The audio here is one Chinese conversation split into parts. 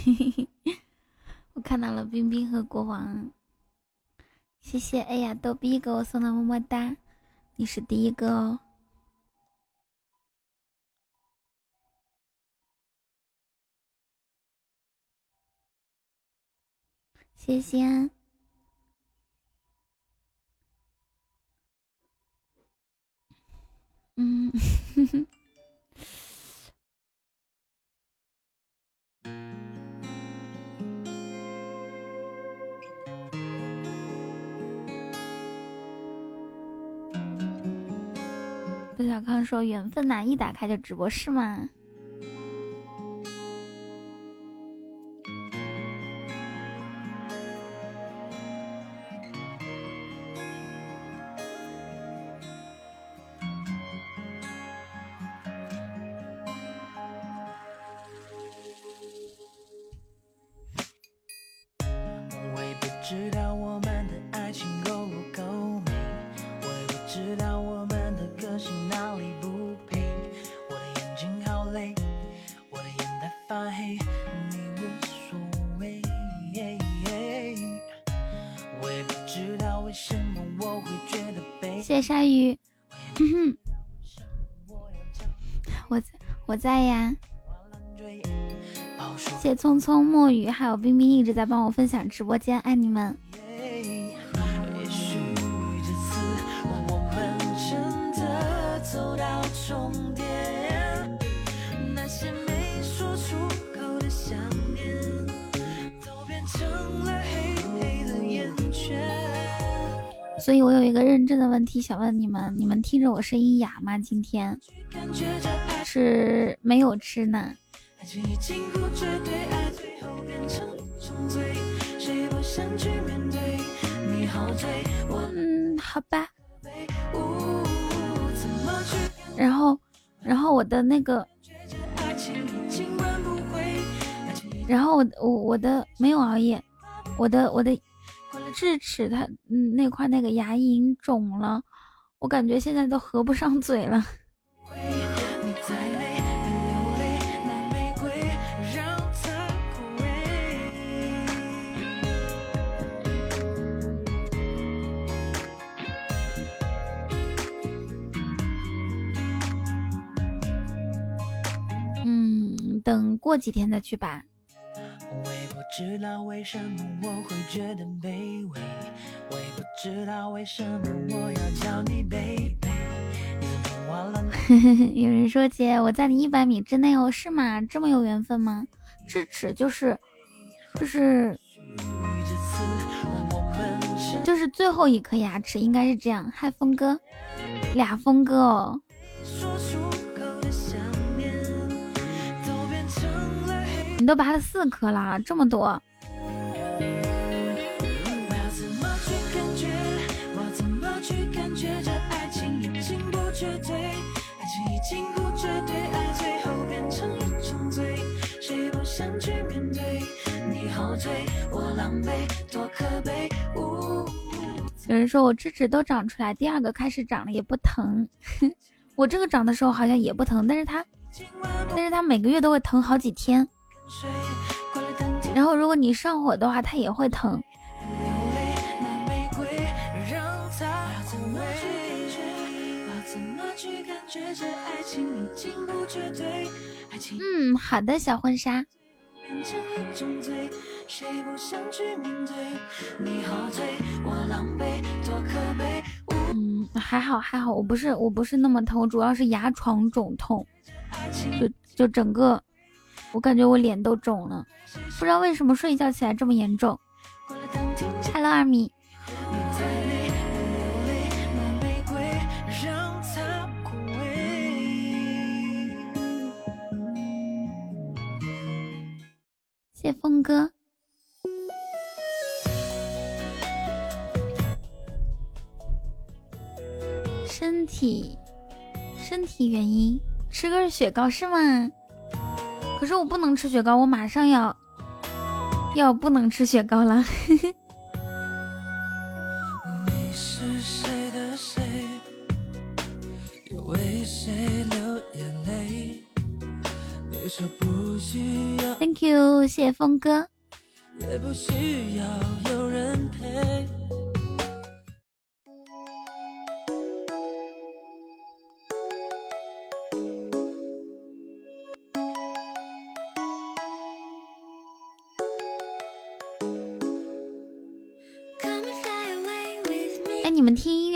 我看到了冰冰和国王，谢谢。哎呀，逗逼给我送的么么哒，你是第一个哦，谢谢。嗯。小康说：“缘分呐，一打开就直播是吗？”在呀。谢匆匆墨雨，还有冰冰一直在帮我分享直播间，爱你们。所以我有一个认真的问题想问你们：你们听着我声音哑吗？今天是没有吃呢。嗯，好吧。然后，然后我的那个，然后我我我的没有熬夜，我的我的。智齿，它嗯那块那个牙龈肿了，我感觉现在都合不上嘴了。等过几天再去吧。知道为什么我会觉得卑微，我也不知道为什么我要叫你 baby。有人说姐，我在你一百米之内哦，是吗？这么有缘分吗？智齿就是就是就是最后一颗牙齿，应该是这样。嗨，峰哥，俩峰哥哦。你都拔了四颗了，这么多。有人说我智齿都长出来，第二个开始长了也不疼。我这个长的时候好像也不疼，但是它，但是它每个月都会疼好几天。然后，如果你上火的话，它也会疼。嗯，好的，小婚纱。嗯，还好还好，我不是我不是那么疼，我主要是牙床肿痛，就就整个。我感觉我脸都肿了，不知道为什么睡一觉起来这么严重。Hello，二米。谢峰哥。身体，身体原因，吃根雪糕是吗？可是我不能吃雪糕，我马上要要不能吃雪糕了。Thank you。谢谢峰哥。哎，你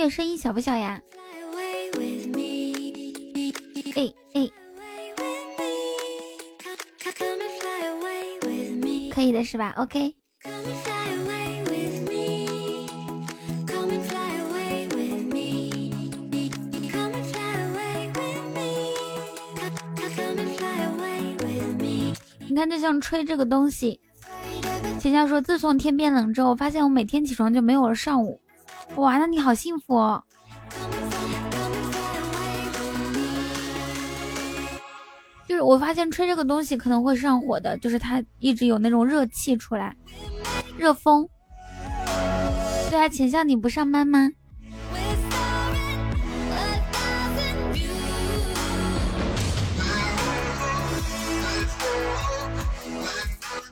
声音小不小呀？哎哎，可以的是吧？OK。你看，就像吹这个东西。芊芊说，自从天变冷之后，发现我每天起床就没有了上午。哇，那你好幸福哦。就是我发现吹这个东西可能会上火的，就是它一直有那种热气出来，热风。对啊，浅笑你不上班吗？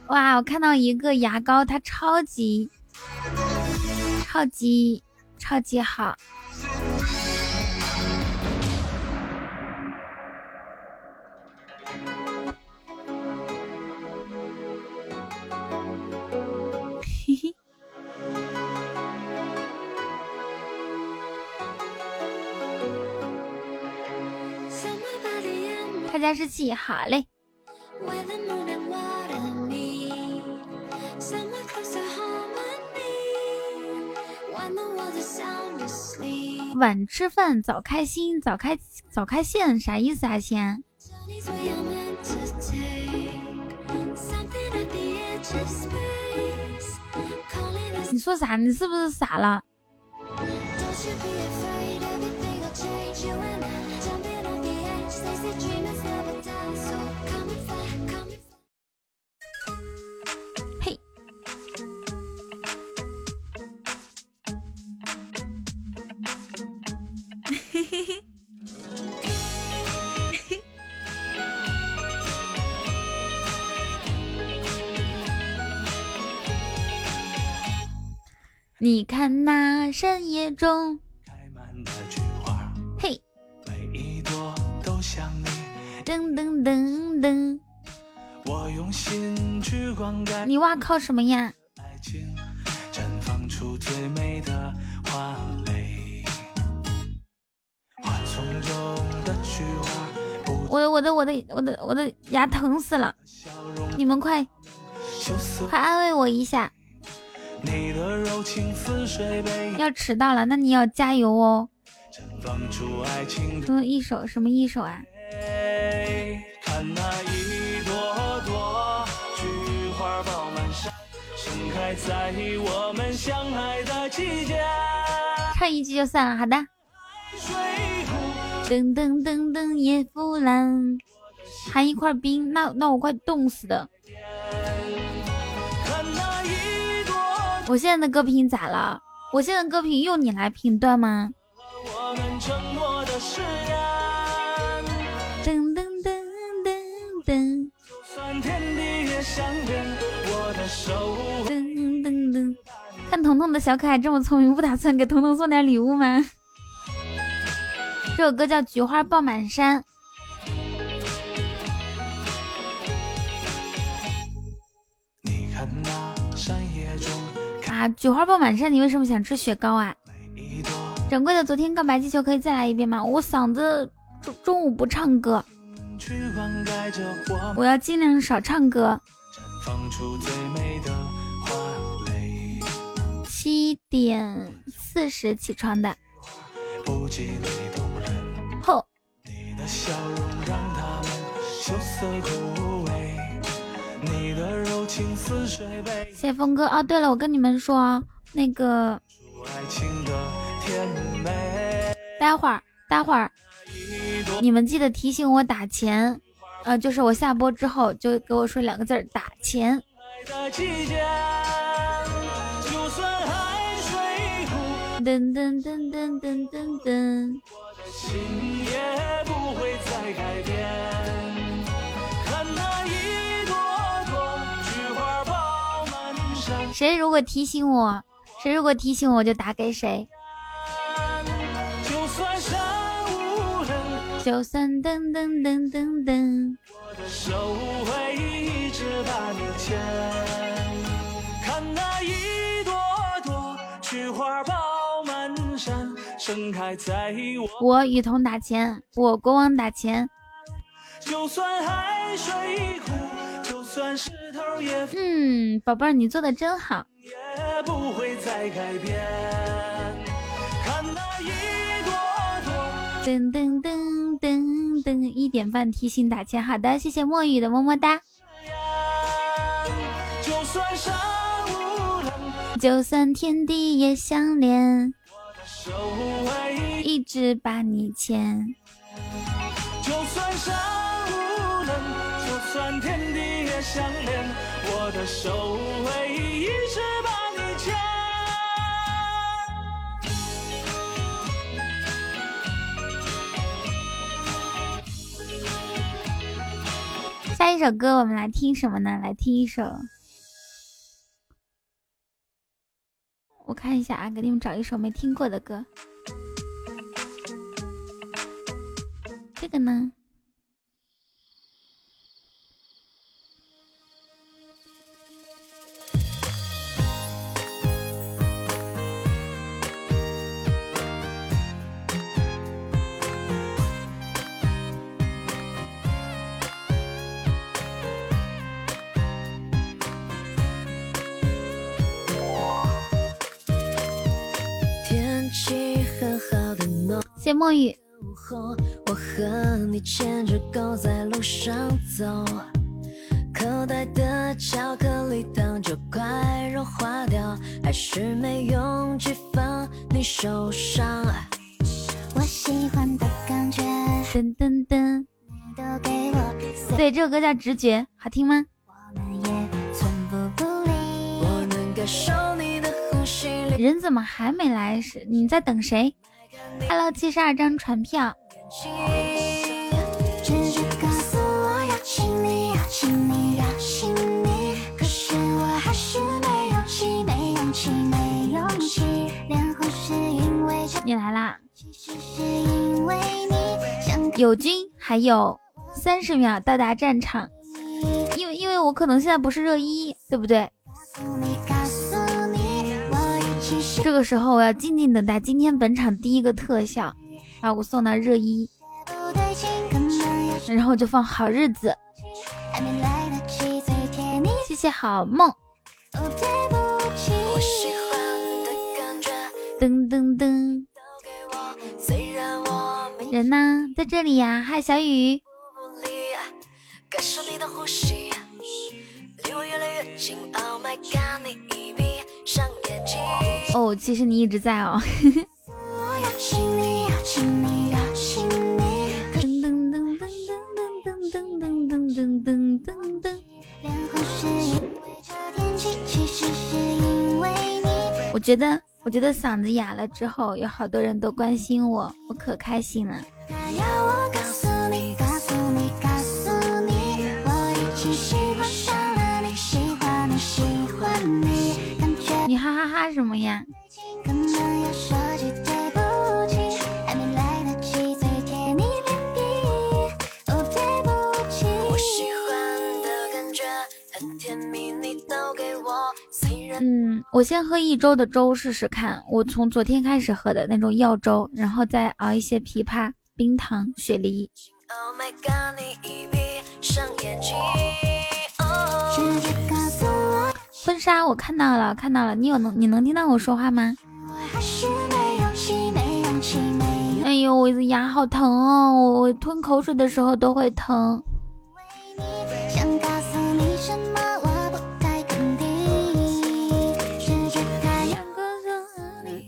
哇，我看到一个牙膏，它超级超级超级好。嘿嘿，他家是气，好嘞。晚吃饭早开心，早开早开线啥意思啊？先，你说啥？你是不是傻了？你看那山野中开满的菊花，嘿，每一朵都像你噔噔噔噔，你哇靠什么呀？我的我的我的我的我的牙疼死了，你们快快安慰我一下。要迟到了，那你要加油哦。嗯，一首什么一首啊？唱一句就算了，好的。噔噔噔噔，叶夫兰，含一块冰，那那我快冻死的。我现在的歌评咋了？我现在的歌评用你来评断吗？噔噔噔噔噔，噔噔噔，看彤彤的小可爱这么聪明，不打算给彤彤送点礼物吗？这首歌叫《菊花爆满山》。菊花爆满山，你为什么想吃雪糕啊？掌柜的，昨天告白气球可以再来一遍吗？我嗓子中中午不唱歌，我要尽量少唱歌。七点四十起床的。后。谢谢峰哥哦，对了，我跟你们说，那个，待会儿，待会儿，你们记得提醒我打钱，呃，就是我下播之后就给我说两个字儿打钱。噔噔噔噔噔噔。噔。谁如果提醒我，谁如果提醒我就打给谁。就算噔噔噔噔噔。我的手会一直把你牵。看那一朵朵菊花爆满山，盛开在我。我雨桐打钱，我国王打钱。嗯，宝贝儿，你做的真好。噔噔噔噔噔，一点半提醒打钱，好的，谢谢墨雨的么么哒。就算天地也相连，一直把你牵。就算山的手会一直把你牵。下一首歌我们来听什么呢？来听一首。我看一下啊，给你们找一首没听过的歌。这个呢？谢墨雨。我和你牵着狗在路上走，口袋的巧克力糖就快融化掉，还是没勇气放你手上。我喜欢的感觉，噔噔噔，对，这首歌叫《直觉》，好听吗？人怎么还没来？是你在等谁？Hello，七十二张船票。你来啦！友军还有三十秒到达战场，因为因为我可能现在不是热一，对不对？这个时候我要静静等待今天本场第一个特效，把我送到热一，然后就放好日子。谢谢好梦。噔噔噔，人呢？在这里呀。嗨，小雨。哦，其实你一直在哦。我觉得，我觉得嗓子哑了之后，有好多人都关心我，我可开心了。什么呀？嗯，我先喝一周的粥试试看。我从昨天开始喝的那种药粥，然后再熬一些枇杷、冰糖、雪梨。婚纱我看到了，看到了，你有能你能听到我说话吗？哎呦，我的牙好疼哦，我吞口水的时候都会疼。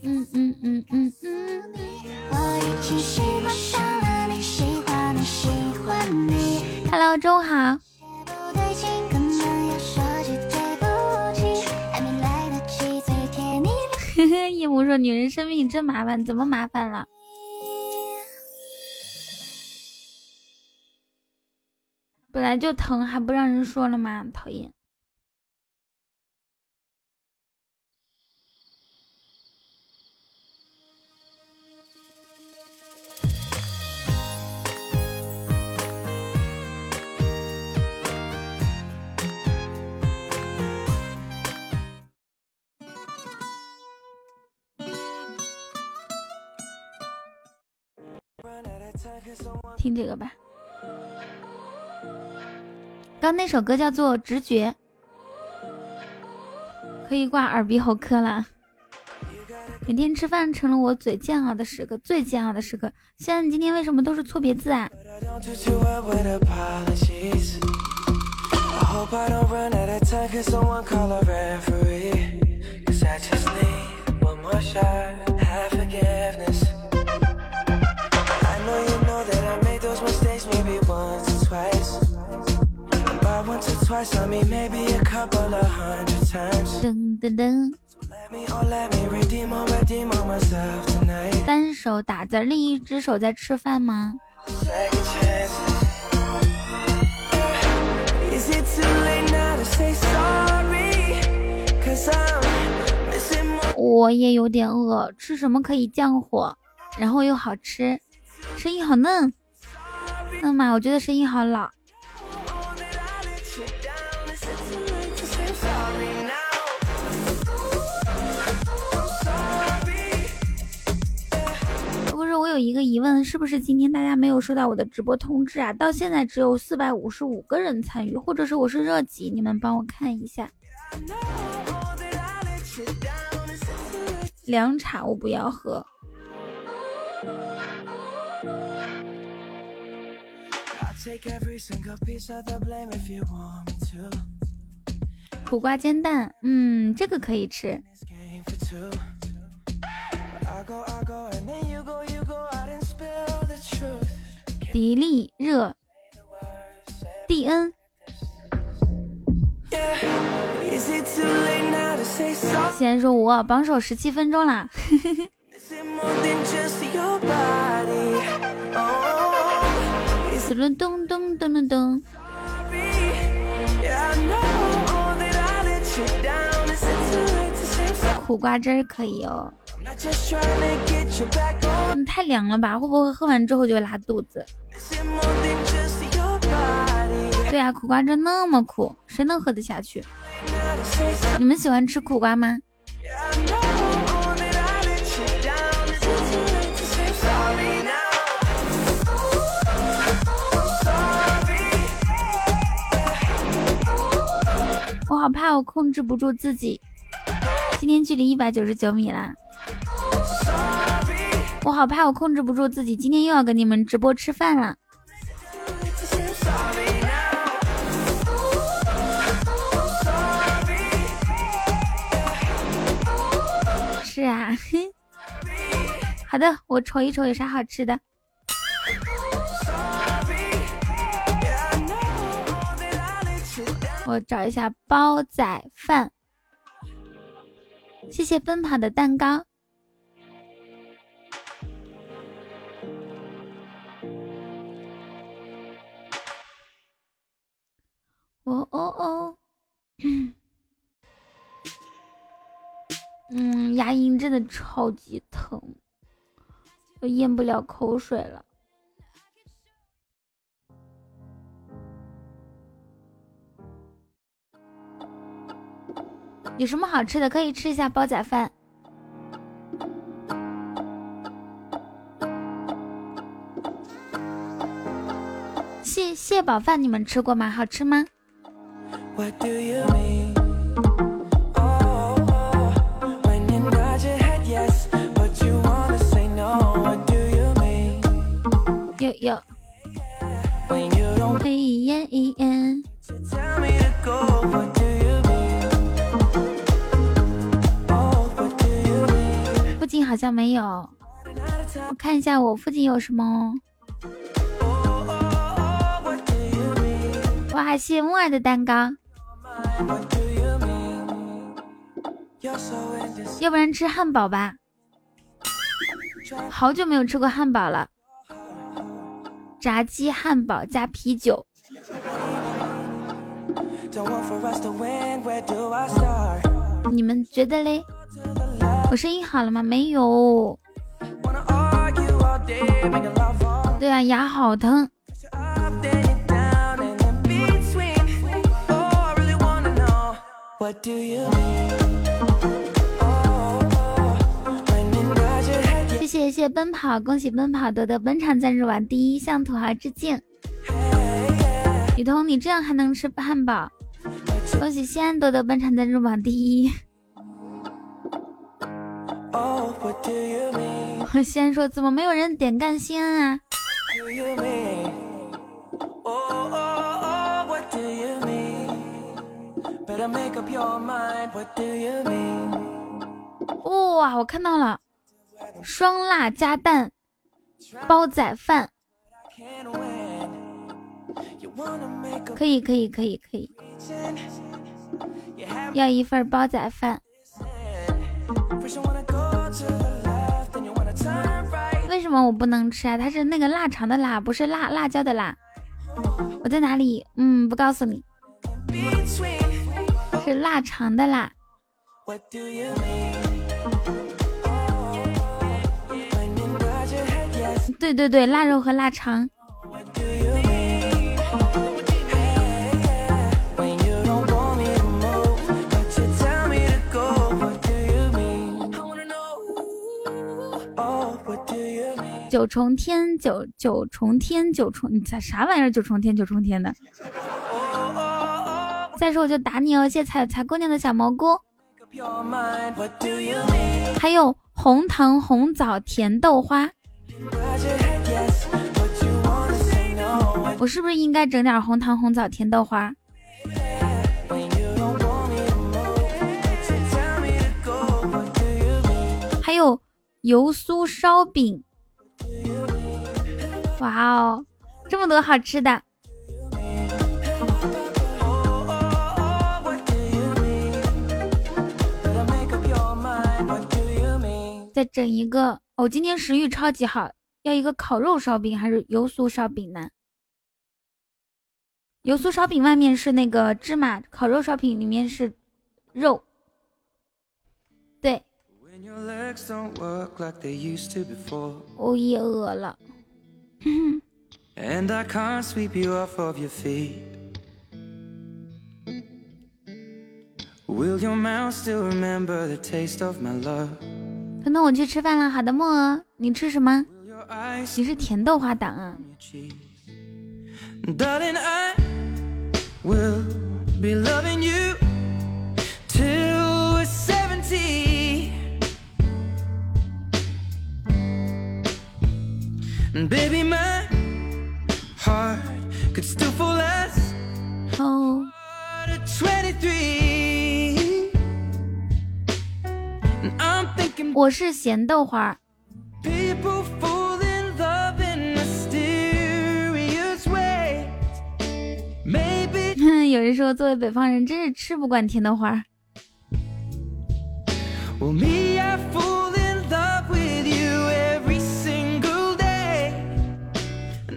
嗯嗯嗯嗯嗯。Hello，中午好。我说：“女人生病真麻烦，怎么麻烦了？本来就疼，还不让人说了吗？讨厌！听这个吧。刚那首歌叫做《直觉》，可以挂耳鼻喉科了。每天吃饭成了我最煎熬的时刻，最煎熬的时刻。现在你今天为什么都是错别字啊？噔噔噔。单手打字，另一只手在吃饭吗？我也有点饿，吃什么可以降火，然后又好吃？声音好嫩，嫩吗？我觉得声音好老。我有一个疑问，是不是今天大家没有收到我的直播通知啊？到现在只有四百五十五个人参与，或者是我是热级？你们帮我看一下。凉茶我不要喝。苦瓜煎蛋，嗯，这个可以吃。迪丽热。蒂恩，先说我榜首十七分钟啦，噔噔噔噔噔噔，苦瓜汁可以哦。嗯，太凉了吧？会不会喝完之后就拉肚子？对呀，苦瓜汁那么苦，谁能喝得下去？你们喜欢吃苦瓜吗？我好怕，我控制不住自己。今天距离一百九十九米啦。我好怕，我控制不住自己，今天又要跟你们直播吃饭了。是啊，好的，我瞅一瞅有啥好吃的。我找一下煲仔饭，谢谢奔跑的蛋糕。哦哦哦，嗯，牙龈真的超级疼，都咽不了口水了。有什么好吃的？可以吃一下煲仔饭。蟹蟹煲饭你们吃过吗？好吃吗？有有。附近好像没有，我看一下我附近有什么。哇，谢谢木耳的蛋糕。要不然吃汉堡吧，好久没有吃过汉堡了。炸鸡汉堡加啤酒，你们觉得嘞？我声音好了吗？没有。对啊，牙好疼。谢谢谢谢奔跑，恭喜奔跑夺得本场赞助榜第一，向土豪致敬。雨桐，你这样还能吃汉堡？恭喜西安夺得本场赞助榜第一。西安说：“怎么没有人点干西安啊？”哇，我看到了，双辣加蛋煲仔饭，可以可以可以可以，要一份煲仔饭。为什么我不能吃啊？它是那个腊肠的腊，不是辣辣椒的辣。我在哪里？嗯，不告诉你。是腊肠的腊。对对对，腊肉和腊肠。九重天，九九重天，九重你咋啥玩意儿？九重天，九重天的。再说我就打你哦！谢谢彩彩姑娘的小蘑菇，还有红糖红枣甜豆花。我是不是应该整点红糖红枣甜豆花？还有油酥烧饼。哇哦，这么多好吃的！再整一个哦，今天食欲超级好，要一个烤肉烧饼还是油酥烧饼呢？油酥烧饼外面是那个芝麻，烤肉烧饼里面是肉。对，我也饿了。And I can't sweep you off of your feet. Will your mouth still remember the taste of my love? 可能我去吃饭了，好的，梦儿，你吃什么？你是甜豆花党啊？Darling, 我是咸豆花儿。有人说作为北方人真是吃不惯甜豆花儿。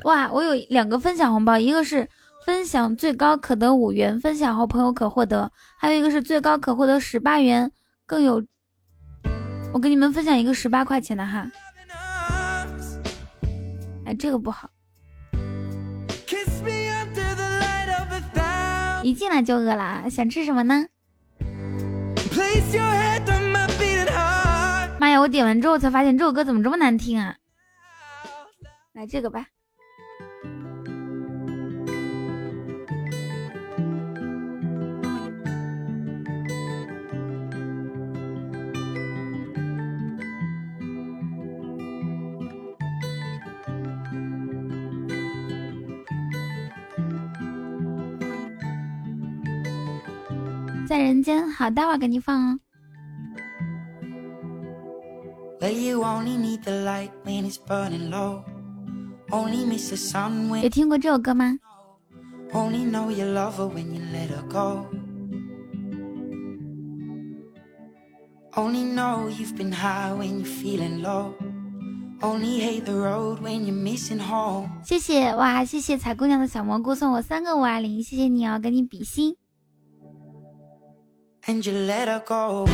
哇我有两个分享红包一个是分享最高可得五元分享后朋友可获得还有一个是最高可获得十八元更有我给你们分享一个十八块钱的哈。哎，这个不好。一进来就饿了，想吃什么呢？妈呀！我点完之后才发现这首歌怎么这么难听啊！来这个吧。在人间，好，待会儿给你放哦。有听过这首歌吗？谢谢哇，谢谢彩姑娘的小蘑菇送我三个五二零，谢谢你哦，给你比心。And you let her go.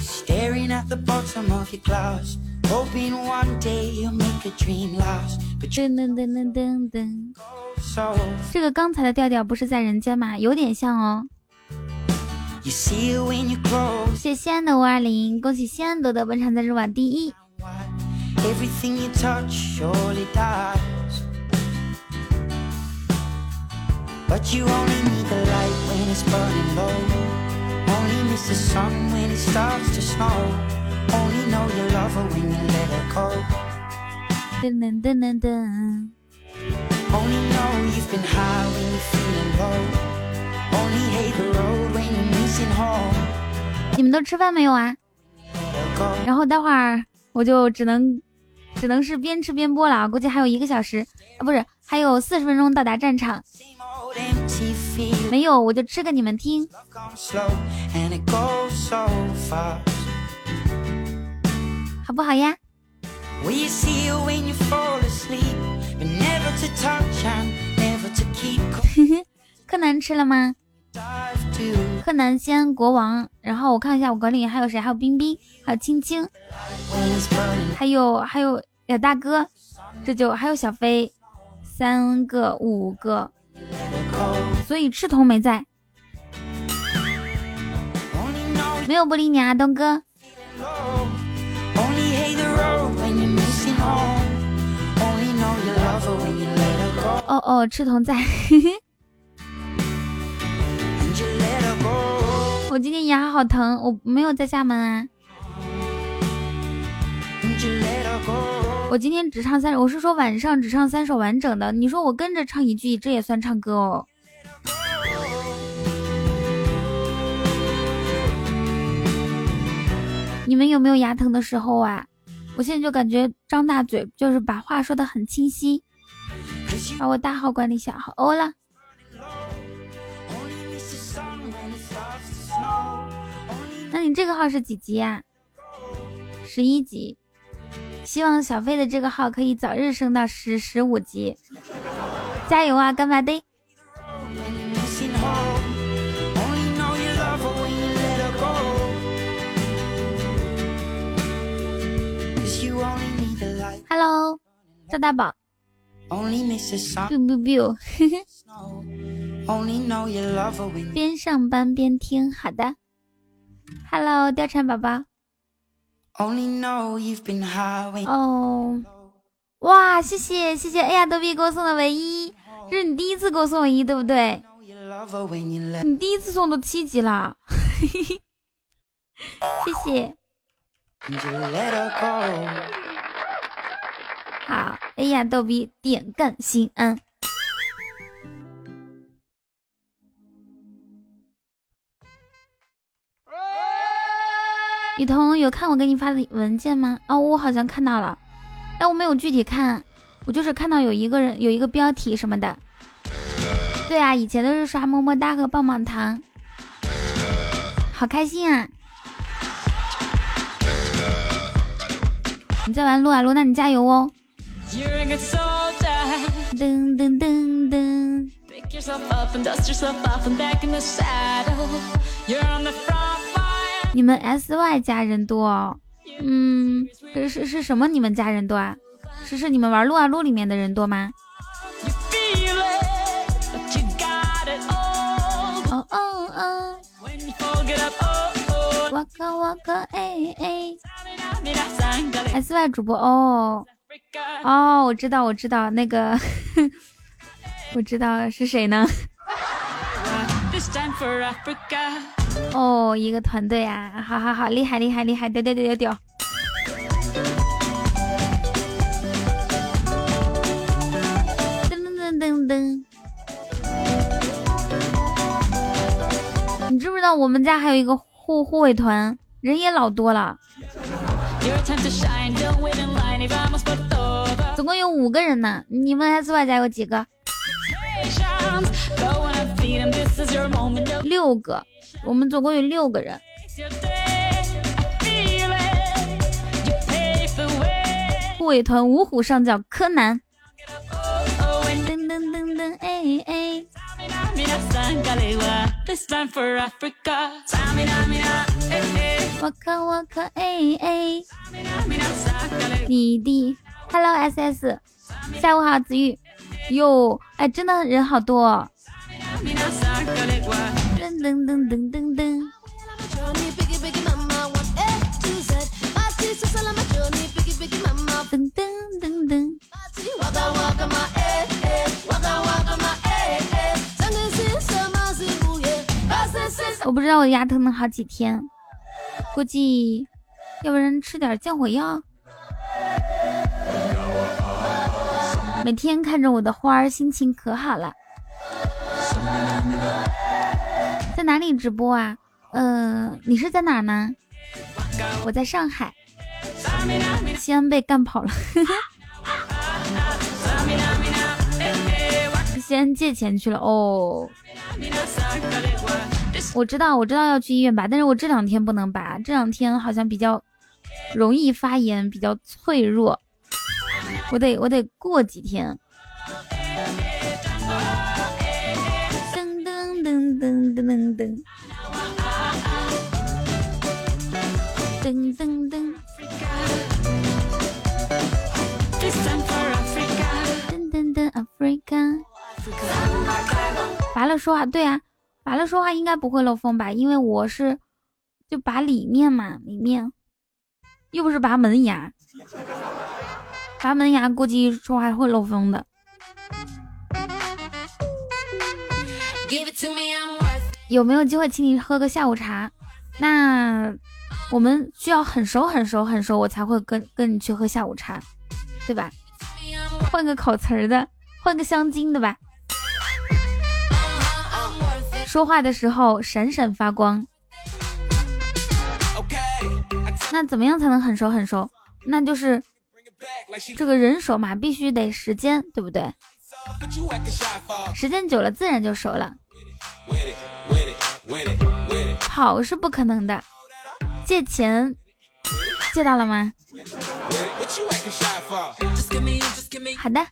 Staring at the bottom of your glass, hoping one day you'll make a dream last. But you 噔噔噔噔噔噔，这个刚才的调调不是在人间吗？有点像哦。谢谢西安的五二零，恭喜西安夺得本场在日网第一。噔噔噔噔噔。 你们都吃饭没有啊？然后待会儿我就只能只能是边吃边播了，估计还有一个小时啊，不是，还有四十分钟到达战场。没有，我就吃给你们听，好不好呀？柯南吃了吗？柯南先国王，然后我看一下我管理员还有谁，还有冰冰，还有青青，还有还有小大哥，这就还有小飞，三个五个，所以赤瞳没在，没有不理你啊，东哥。哦哦，赤瞳在。我今天牙好疼，我没有在厦门啊。我今天只唱三，我是说晚上只唱三首完整的。你说我跟着唱一句，这也算唱歌哦。你们有没有牙疼的时候啊？我现在就感觉张大嘴，就是把话说的很清晰。把我大号管理小号欧了。你这个号是几级呀？十一级。希望小飞的这个号可以早日升到十十五级，加油啊，干巴爹！Hello，赵大宝。biu biu biu，边上班边听，好的。Hello，貂蝉宝宝。哦，哇，谢谢谢谢，哎呀，逗比给我送的唯一，这是你第一次给我送唯一，对不对？你第一次送都七级了，谢谢。好，哎呀，逗比点赞心安。雨桐有看我给你发的文件吗？哦，我好像看到了，但我没有具体看，我就是看到有一个人有一个标题什么的。对啊，以前都是刷么么哒和棒棒糖，好开心啊！你在玩撸啊撸，那你加油哦！噔噔噔噔。你们 S Y 家人多，嗯，是是什么？你们家人多啊？是是你们玩撸啊撸里面的人多吗？哦哦哦，我哥我哥哎哎，S Y 主播哦哦，我知道我知道那个，我知道是谁呢？哦，一个团队啊，好好好，厉害厉害厉害，丢丢丢丢丢。噔噔噔噔噔。你知不知道我们家还有一个护护卫团，人也老多了，总共有五个人呢。你们 S Y 家有几个？六个。我们总共有六个人。护卫团五虎上将柯南。噔噔噔噔哎哎。我可我可哎哎，你的 Hello S S，下午好子玉，哟，哎，真的人好多。噔噔噔噔噔噔。我不知道我牙疼了好几天，估计要不然吃点降火药。每天看着我的花儿，心情可好了。在哪里直播啊？嗯，你是在哪呢？我在上海，西安被干跑了。西安借钱去了哦。我知道，我知道要去医院拔，但是我这两天不能拔，这两天好像比较容易发炎，比较脆弱，我得我得过几天。噔噔噔噔，噔噔噔，噔噔，Africa，拔了说话，对啊。拔了说话应该不会漏风吧？因为我是就拔里面嘛，里面又不是拔门牙，拔门牙估计说话会漏风的。有没有机会请你喝个下午茶？那我们需要很熟很熟很熟，我才会跟跟你去喝下午茶，对吧？换个口词儿的，换个香精的吧。说话的时候闪闪发光，那怎么样才能很熟很熟？那就是这个人熟嘛，必须得时间，对不对？时间久了自然就熟了。跑是不可能的，借钱借到了吗？好的。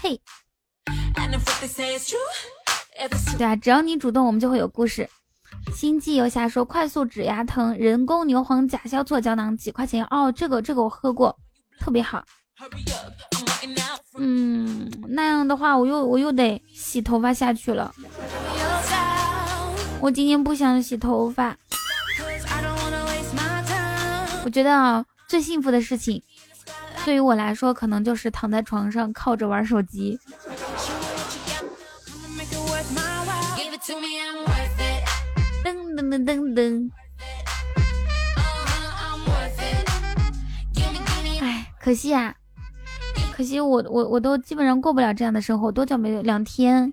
嘿。对啊，只要你主动，我们就会有故事。星际游侠说快速止牙疼，人工牛黄甲硝唑胶囊几块钱？哦，这个这个我喝过，特别好。嗯，那样的话我又我又得洗头发下去了。我今天不想洗头发。我觉得啊，最幸福的事情，对于我来说，可能就是躺在床上靠着玩手机。噔噔噔噔！哎，可惜啊，可惜我我我都基本上过不了这样的生活，多久没有？两天。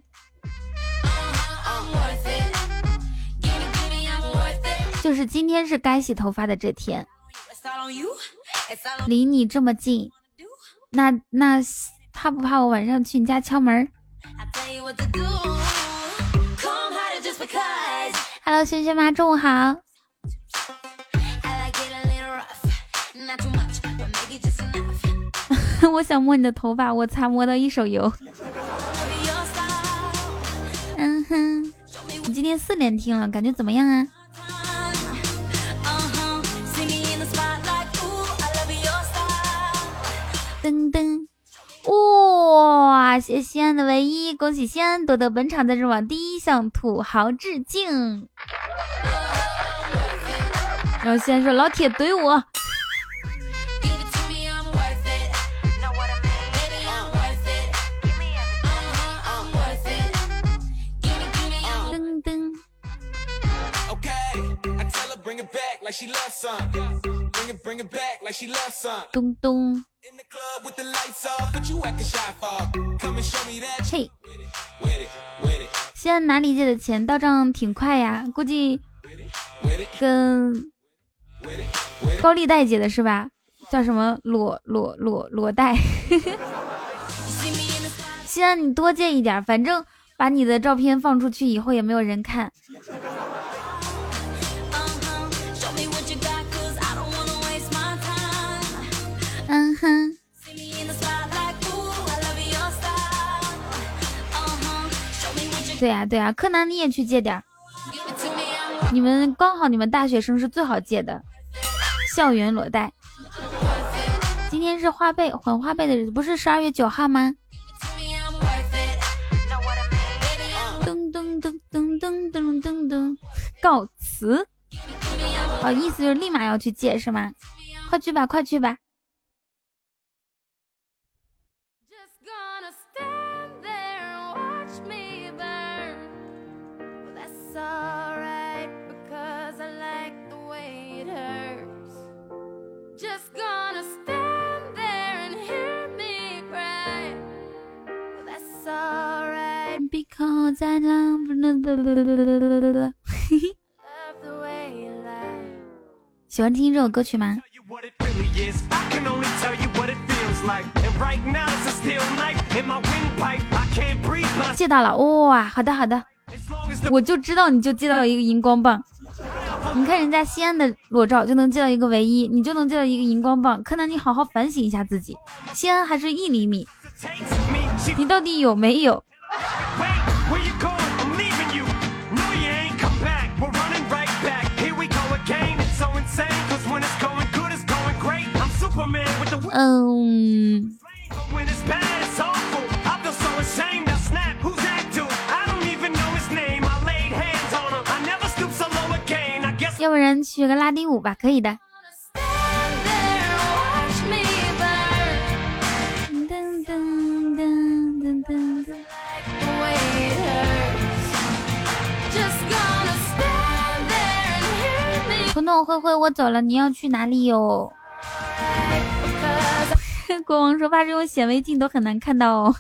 就是今天是该洗头发的这天，离你这么近，那那怕不怕我晚上去你家敲门？Hello，萱萱妈，中午好。我想摸你的头发，我擦，摸到一手油。嗯哼，你今天四连听了，感觉怎么样啊？噔噔。哇！谢西安的唯一，恭喜西安夺得本场赞助榜第一，向土豪致敬。然后西安说：“老铁怼我。”咚咚。嘿，西安哪里借的钱到账挺快呀？估计跟高利贷借的是吧？叫什么裸裸裸裸贷？西安，你多借一点，反正把你的照片放出去以后也没有人看。对呀对呀，柯南你也去借点你们刚好你们大学生是最好借的，校园裸贷。今天是花呗还花呗的日子，不是十二月九号吗？噔噔噔噔噔噔噔噔，告辞。哦，意思就是立马要去借是吗？快去吧，快去吧。喜欢听这首歌曲吗？借到了哇！好的好的，我就知道你就借到一个荧光棒。你看人家西安的裸照就能借到一个唯一，你就能借到一个荧光棒。柯南，你好好反省一下自己。西安还是一厘米，你到底有没有？Wait, where you going? I'm leaving you. No, you ain't come back. We're running right back. Here we go again. It's so insane. Cause when it's going good, it's going great. I'm Superman with the. Um. When it's bad, it's awful. I feel so ashamed. I snap. Who's that dude? I don't even know his name. I laid hands on him. I never stoop so low again. I guess. 要不然学个拉丁舞吧，可以的。噔噔噔噔噔。彤彤灰灰，我走了，你要去哪里哟？国王说，怕是用显微镜都很难看到哦。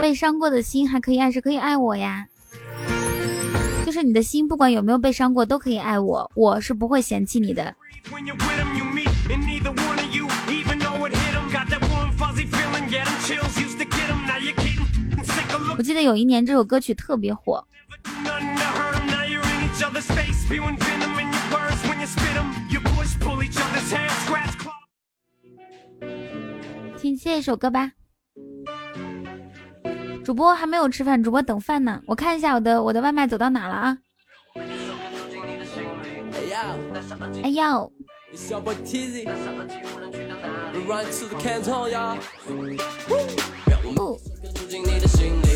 被伤过的心还可以爱，是可以爱我呀。就是你的心，不管有没有被伤过，都可以爱我，我是不会嫌弃你的。我记得有一年这首歌曲特别火。听下一首歌吧。主播还没有吃饭，主播等饭呢。我看一下我的我的外卖走到哪了啊？哎呦！你想要把 Tizzy 戴上耳机，无论去到哪里。Right to the Canton Yard，让我们这首歌住进你的心里。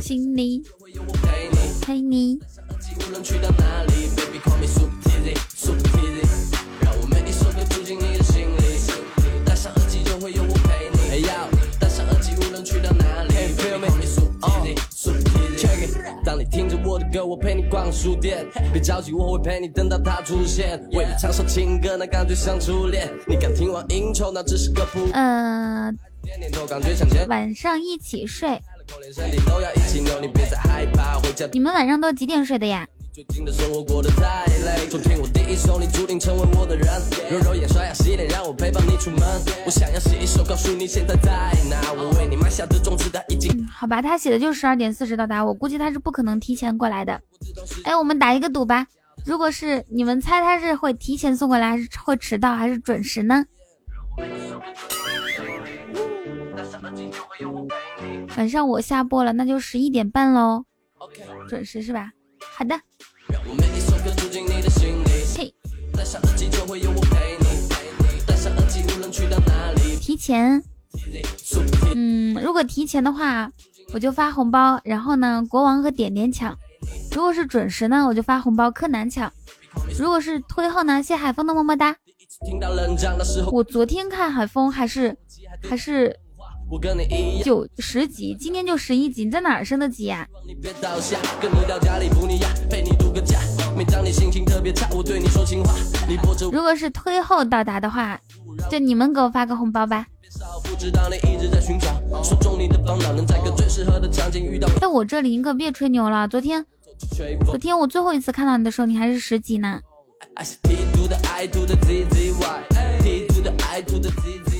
心里会有我陪你。Play 上耳机，无论去到哪里。Baby，call me，supertizy，supertizy，让我每一首歌住进你的心里。戴上耳机，就会有我陪你。Hey yo，戴上耳机，无论去到哪里。，Baby call me，supertizy。当你听着我的歌，我陪你逛书店。别着急，我会陪你等到他出现。为你唱首情歌，那感觉像初恋。你敢听完应酬，那只是个谱。嗯，晚上一起睡。你们晚上都几点睡的呀？最近的生活过得太累。昨天我第一首，你注定成为我的人。揉揉眼，刷牙洗脸，让我陪伴你出门。我想要写一首，告诉你现在在哪。我为你埋下的种子，它已经……好吧，他写的就十二点四十到达，我估计他是不可能提前过来的。哎，我们打一个赌吧，如果是你们猜他是会提前送过来，还是会迟到，还是准时呢？晚上我下播了，那就十一点半喽，准时是吧？好的。让我每一首歌住进你的心提前，嗯，如果提前的话，我就发红包，然后呢，国王和点点抢；如果是准时呢，我就发红包，柯南抢；如果是推后呢，谢海峰的么么哒。我昨天看海峰还是还是。九十级，今天就十一级，你在哪儿升的级呀？如果是推后到达的话，就你们给我发个红包吧。在我这里，你可别吹牛了。昨天，昨天我最后一次看到你的时候，你还是十级呢。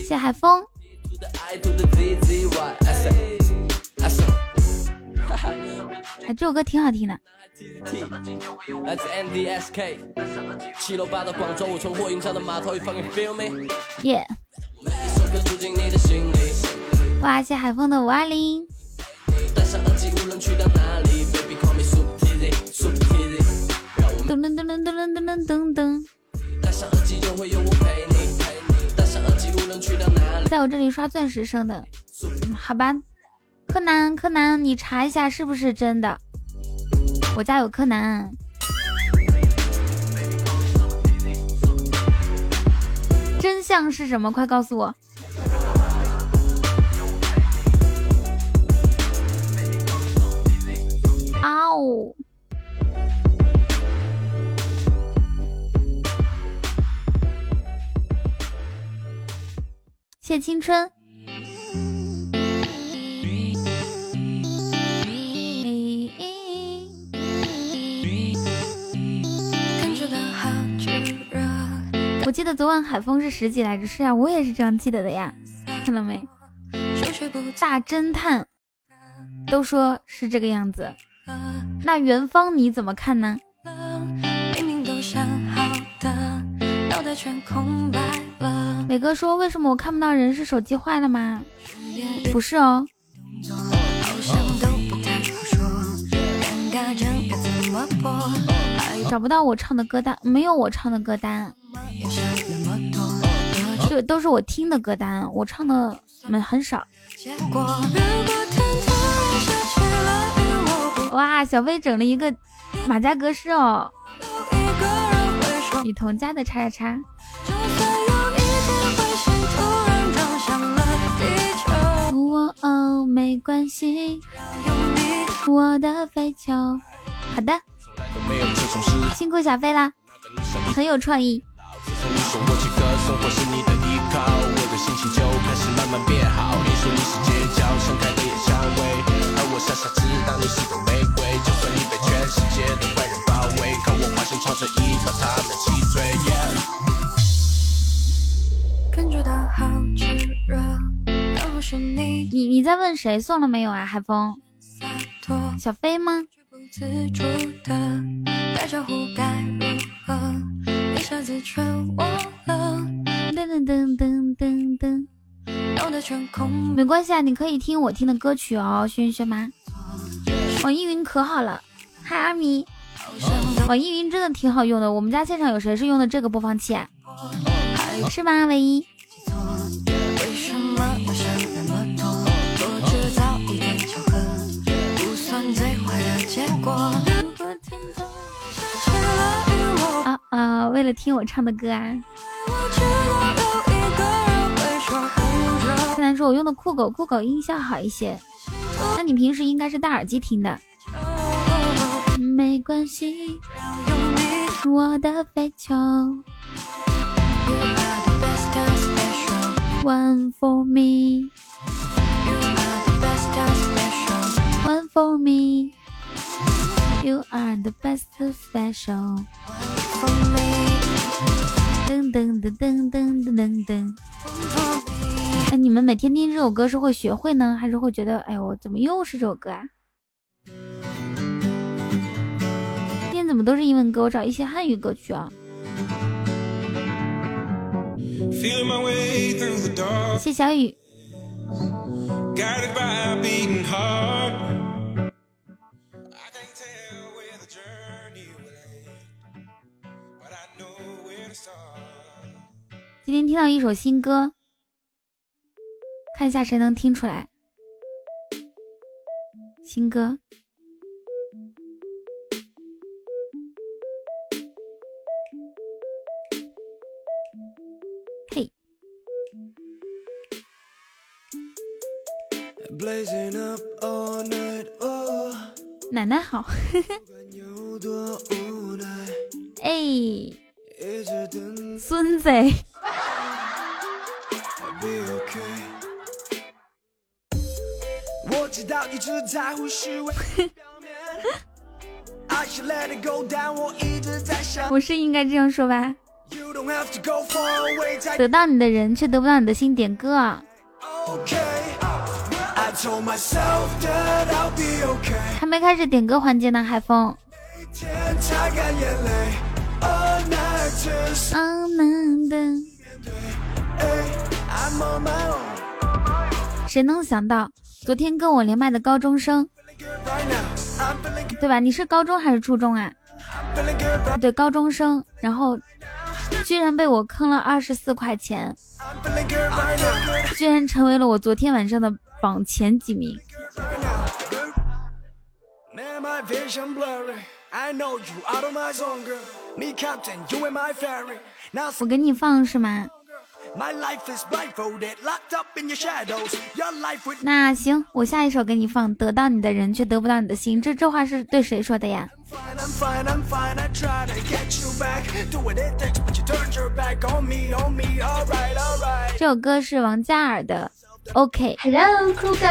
谢海峰。哎，这首歌挺好听的。来自 NDSK，七六八到广州，我重获云霄的码头，你 fucking feel me？耶！哇，谢海风的五二零。噔噔噔噔噔噔噔噔噔。在我这里刷钻石升的，好吧。柯南，柯南，你查一下是不是真的？我家有柯南。真相是什么？快告诉我！啊哦！谢青春。我记得昨晚海风是十几来着，是呀，我也是这样记得的呀。看到没？大侦探都说是这个样子，那元芳你怎么看呢？美哥说：“为什么我看不到人？是手机坏了吗？不是哦。”找不到我唱的歌单，没有我唱的歌单，这都是我听的歌单，我唱的没很少。哇，小飞整了一个马甲格式哦，雨桐家的叉叉叉。我哦，没关系，我的飞球。好的，辛苦小飞啦，很有创意。你你在问谁送了没有啊？海风，小飞吗？噔噔噔噔噔噔，没关系啊，你可以听我听的歌曲哦，轩轩吗？网易云可好了，嗨阿米，网易云真的挺好用的。我们家现场有谁是用的这个播放器？啊？是吗？唯一。为了听我唱的歌啊！柯南说：“我用的酷狗，酷狗音效好一些。那你平时应该是戴耳机听的。”没关系，我的飞球。One for me, one for me. You are the best special. 噔噔噔噔噔噔噔。哎，你们每天听这首歌是会学会呢，还是会觉得，哎呦，怎么又是这首歌啊？今天怎么都是英文歌？我找一些汉语歌曲啊。谢小雨。今天听到一首新歌，看一下谁能听出来。新歌，嘿，奶奶好，哎，孙子。我是应该这样说吧？得到你的人却得不到你的心，点歌啊！还没开始点歌环节呢，海风。谁能想到，昨天跟我连麦的高中生，对吧？你是高中还是初中啊？对，高中生，然后居然被我坑了二十四块钱，居然成为了我昨天晚上的榜前几名。我给你放是吗？那行，我下一首给你放，得到你的人却得不到你的心，这这话是对谁说的呀？这首歌是王嘉尔的。OK，Hello，酷狗。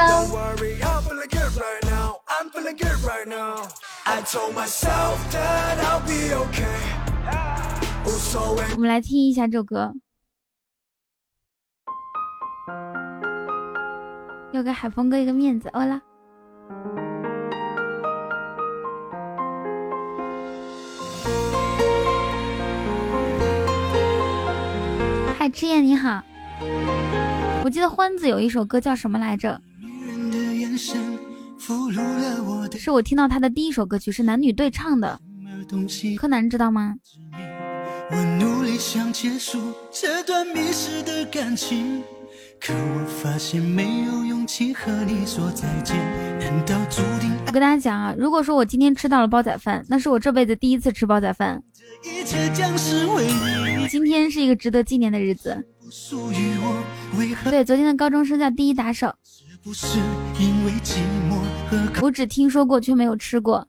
我们来听一下这首歌。要给海峰哥一个面子，欧啦！嗨，赤焰你好，我记得欢子有一首歌叫什么来着？是我听到他的第一首歌曲，是男女对唱的。柯南知道吗？这段迷失的感情可我发现没有勇气和你说再见，难道注定？我跟大家讲啊，如果说我今天吃到了煲仔饭，那是我这辈子第一次吃煲仔饭。今天是一个值得纪念的日子。对，昨天的高中生叫第一打手。我只听说过，却没有吃过。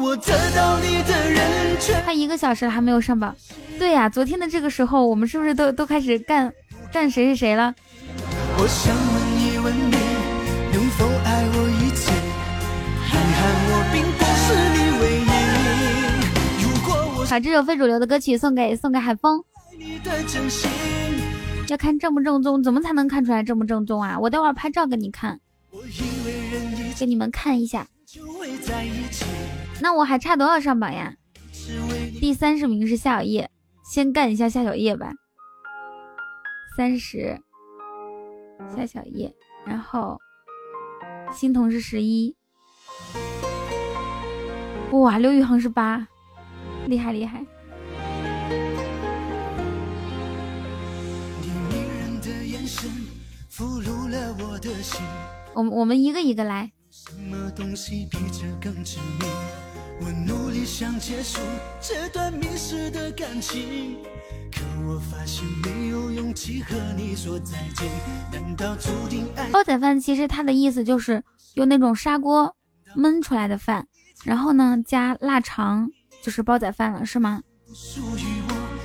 如果我得到你的人他一个小时了还没有上榜。对呀，昨天的这个时候，我们是不是都都开始干干谁是谁了？把这首非主流的歌曲送给送给海峰。要看正不正宗，怎么才能看出来正不正宗啊？我待会儿拍照给你看，给你们看一下。那我还差多少上榜呀？第三十名是夏小叶。先干一下夏小叶吧，三十，夏小叶，然后新同是十一，哇，刘宇恒是八，厉害厉害。我们我们一个一个来。我努力想结束这段迷失的感情，可我发现没有勇气和你说再见。难道注定爱？煲仔饭其实它的意思就是用那种砂锅焖出来的饭，然后呢加腊肠，就是煲仔饭了，是吗？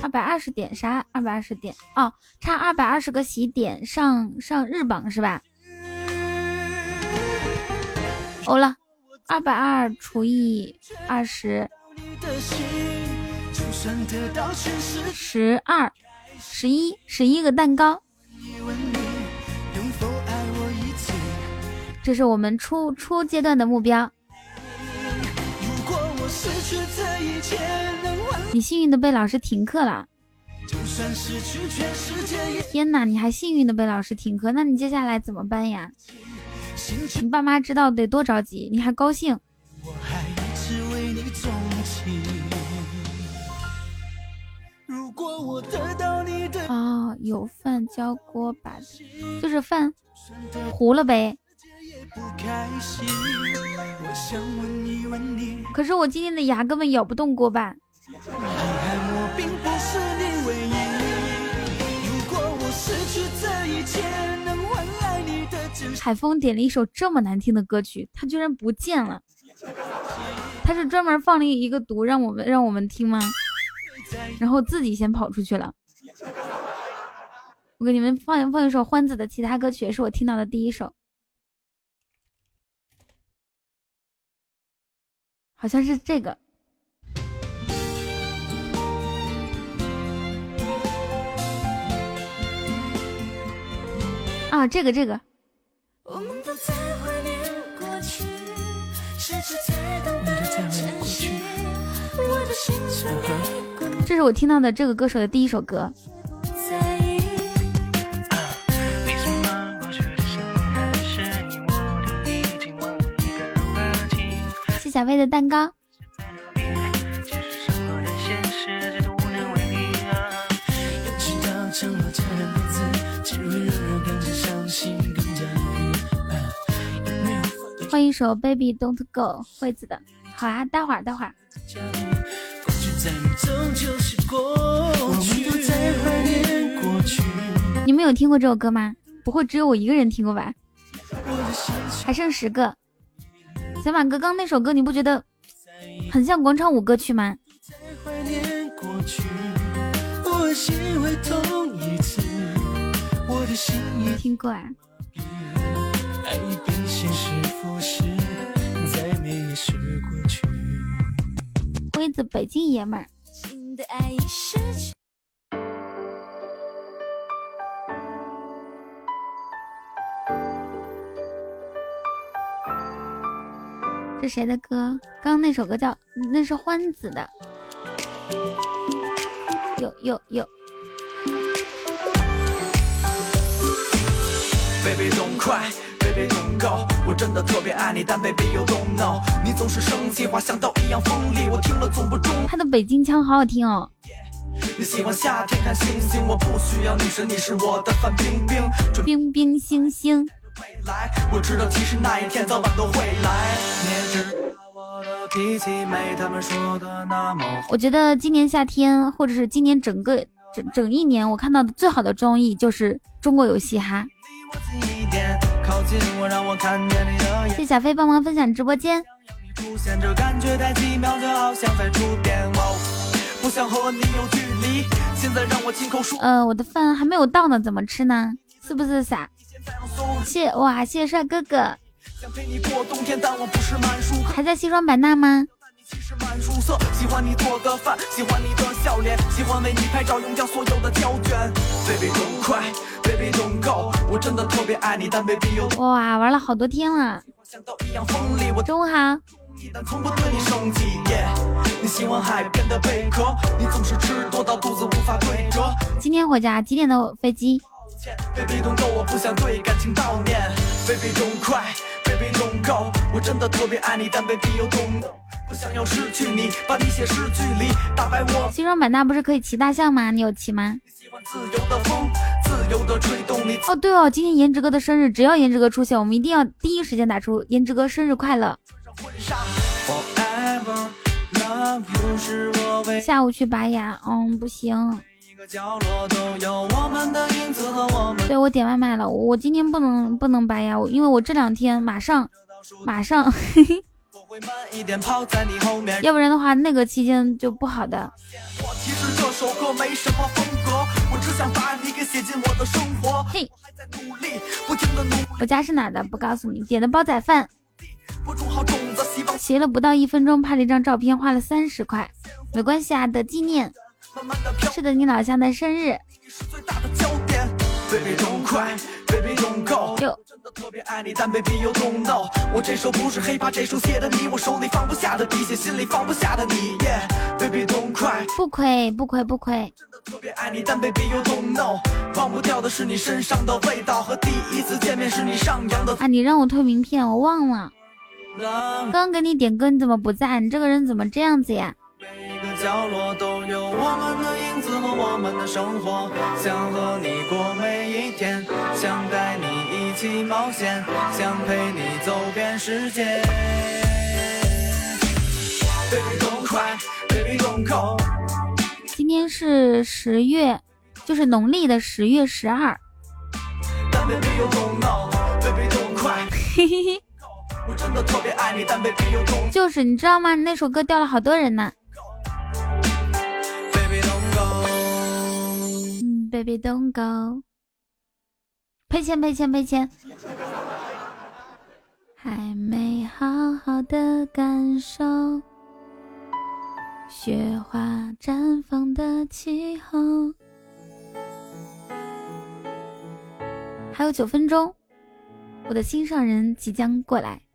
二百二十点啥？二百二十点哦，差二百二十个喜点上上日榜是吧？欧了。二百二除以二十，十二，十一，十一个蛋糕。这是我们初初阶段的目标。你幸运的被老师停课了。天哪，你还幸运的被老师停课，那你接下来怎么办呀？你爸妈知道得多着急，你还高兴？哦，有饭浇锅巴，就是饭糊了呗。可是我今天的牙根本咬不动锅巴。海风点了一首这么难听的歌曲，他居然不见了。他是专门放了一个毒让我们让我们听吗？然后自己先跑出去了。我给你们放放一首欢子的其他歌曲，也是我听到的第一首，好像是这个。啊，这个这个。我们都在怀念过去，试着才懂得珍惜。我的心存。这是我听到的这个歌手的第一首歌。谢小飞的蛋糕。换一首《Baby Don't Go》，惠子的。好啊，待会儿，待会儿。你们有听过这首歌吗？不会只有我一个人听过吧？还剩十个。小马哥，刚那首歌你不觉得很像广场舞歌曲吗？听过啊。辉子，北京爷们儿。这谁的歌？刚刚那首歌叫……那是欢子的。有有有。Baby don't 我真的特别爱你，但 Baby you don't know，你总是生气，话像刀一样锋利，我听了总不中。他的北京腔好好听哦。你喜欢夏天看星星，我不需要女神，你是我的范冰冰。冰冰星星。未来，我知道其实那一天早晚都会来。你也知道我的脾气没他们说的那么。我觉得今年夏天，或者是今年整个整整一年，我看到的最好的综艺就是《中国有嘻哈》。谢小飞帮忙分享直播间。呃，我的饭还没有到呢，怎么吃呢？是不是傻？谢哇，谢谢帅哥哥。还在西双版纳吗？喜欢你做的饭，喜欢你的笑脸，喜欢为你拍照用掉所有的胶卷。cry，Baby don't go，我真的特别爱你，但 Baby 有哇，玩了好多天了。中午好。今天回家几点的飞机？Baby don't go，我不想对感情悼念。Baby don't cry，Baby don't go，我真的特别爱你，但 Baby 有懂。不想要失去你，把打败我。西双版纳不是可以骑大象吗？你有骑吗？哦对哦，今天颜值哥的生日，只要颜值哥出现，我们一定要第一时间打出颜值哥生日快乐。下午去拔牙，嗯，不行。对我点外卖了，我今天不能不能拔牙，因为我这两天马上马上。要不然的话，那个期间就不好的。嘿，我家是哪的？不告诉你。点的煲仔饭，骑了不到一分钟，拍了一张照片，花了三十块。没关系啊，的纪念。是的，你老乡的生日。就。特别爱你，但 baby you don't know，我这首不是 hiphop，这首写的你，我手里放不下的笔，写心里放不下的你，yeah，baby don't cry，不亏不亏不亏。真的特别爱你，但 baby you don't know，忘不掉的是你身上的味道和第一次见面时你上扬的。啊，你让我退名片，我忘了。刚给你点歌，你怎么不在？你这个人怎么这样子呀？每个角落都有我们的影子和我们的生活，想和你过每一天，想带你一起冒险，想陪你走遍世界。Baby don't cry, baby don't go。今天是十月，就是农历的十月十二。嘿嘿嘿。就是，你知道吗？那首歌掉了好多人呢。Baby don't go，赔钱赔钱赔钱，还没好好的感受雪花绽放的气候。还有九分钟，我的心上人即将过来。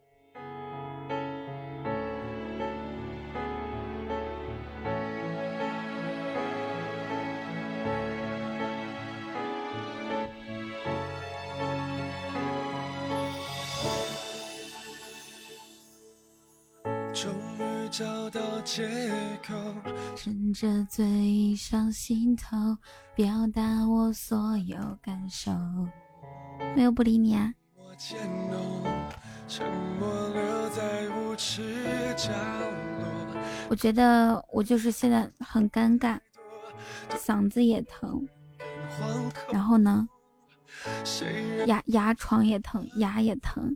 趁着嘴上心头表达我所有感受。没有不理你啊。我觉得我就是现在很尴尬，嗓子也疼，然后呢，牙牙床也疼，牙也疼。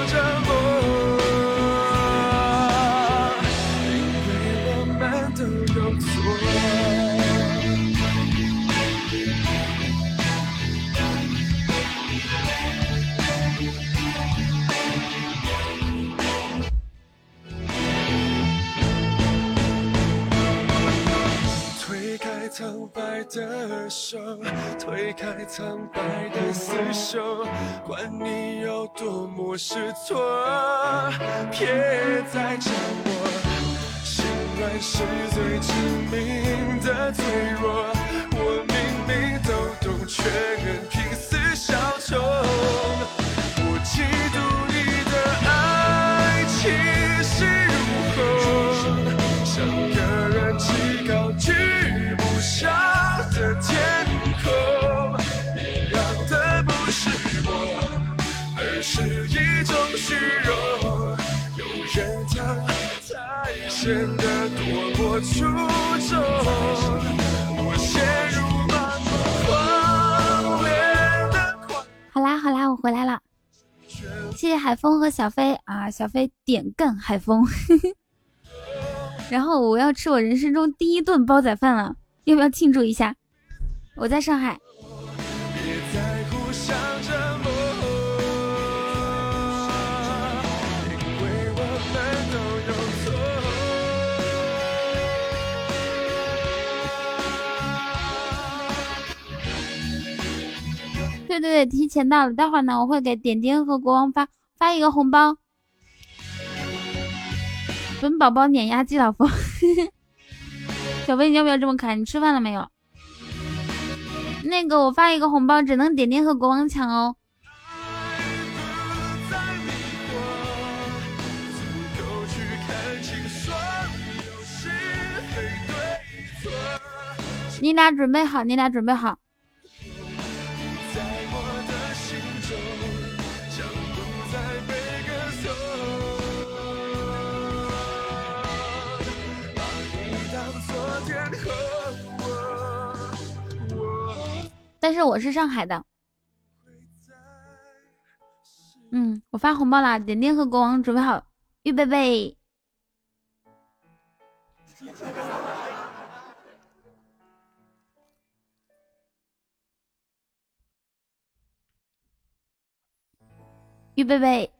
苍白的手，推开苍白的厮守，管你有多么失措，别再叫我。心软是最致命的脆弱，我明明都懂，却仍拼死效忠。下的天空，一样的不是我，而是一种虚荣。有人疼，才显得多么出众。我陷入盲目狂恋的狂。好啦好啦，我回来了。谢谢海风和小飞啊，小飞点干海风。然后我要吃我人生中第一顿煲仔饭了。要不要庆祝一下？我在上海。对对对，提前到了，待会儿呢，我会给点点和国王发发一个红包。本宝宝碾压季老夫。小飞，你要不要这么砍？你吃饭了没有？那个，我发一个红包，只能点点和国王抢哦。你俩准备好，你俩准备好。但是我是上海的，嗯，我发红包啦！点点和国王准备好，预备备，预备备。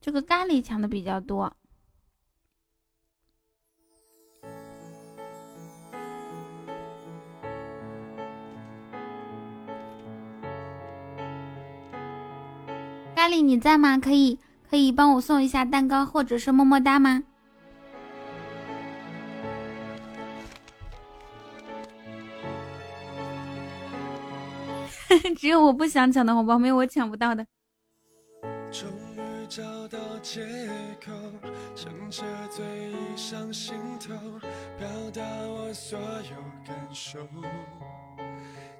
这个咖喱抢的比较多。咖喱你在吗？可以可以帮我送一下蛋糕或者是么么哒吗？只有我不想抢的红包，没有我抢不到的。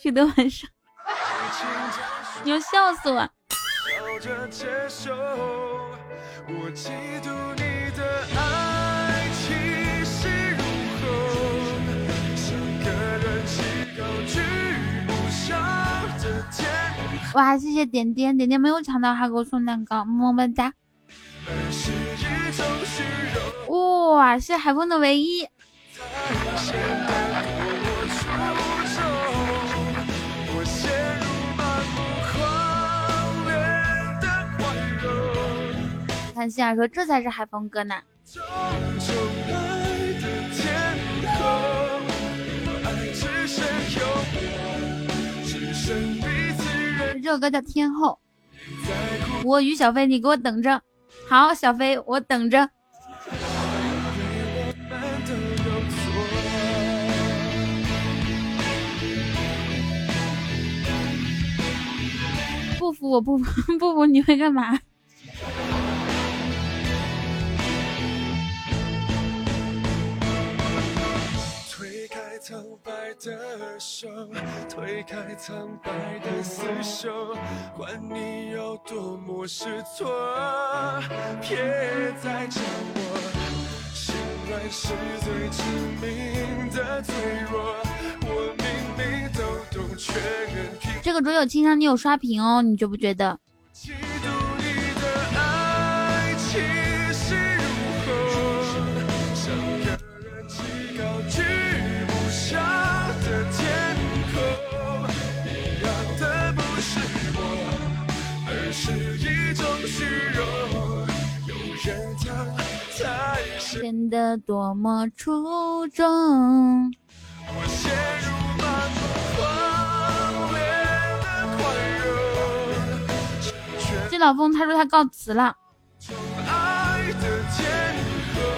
取得完胜。你要笑死我！”哇，谢谢点点点点没有抢到，还给我送蛋糕，么么哒！哇，谢海风的唯一。看心儿说这才是海风哥呢。这首歌叫《天后》，我于小飞，你给我等着。好，小飞，我等着。不服我不服 不服你会干嘛？苍白的手，推开苍白的厮守，管你有多么失措，别再叫我。心软是最致命的脆弱，我明明都懂，却任凭。这个卓有清香，你有刷屏哦，你觉不觉得？显得多么出众。季老峰他说他告辞了。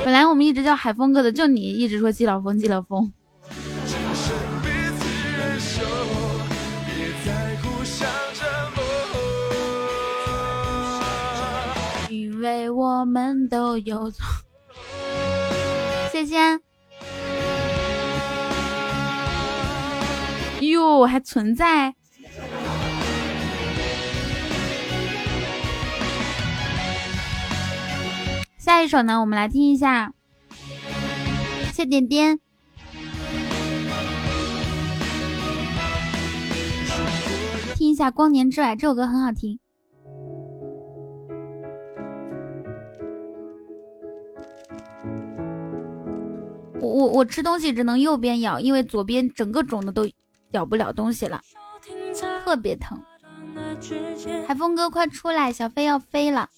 本来我们一直叫海峰哥的，就你一直说季老峰，季老峰。因为我们都有错。谢谢。哟，还存在。下一首呢，我们来听一下。谢点点。听一下《光年之外》这首歌很好听。我我我吃东西只能右边咬，因为左边整个肿的都咬不了东西了，特别疼。海风哥快出来，小飞要飞了。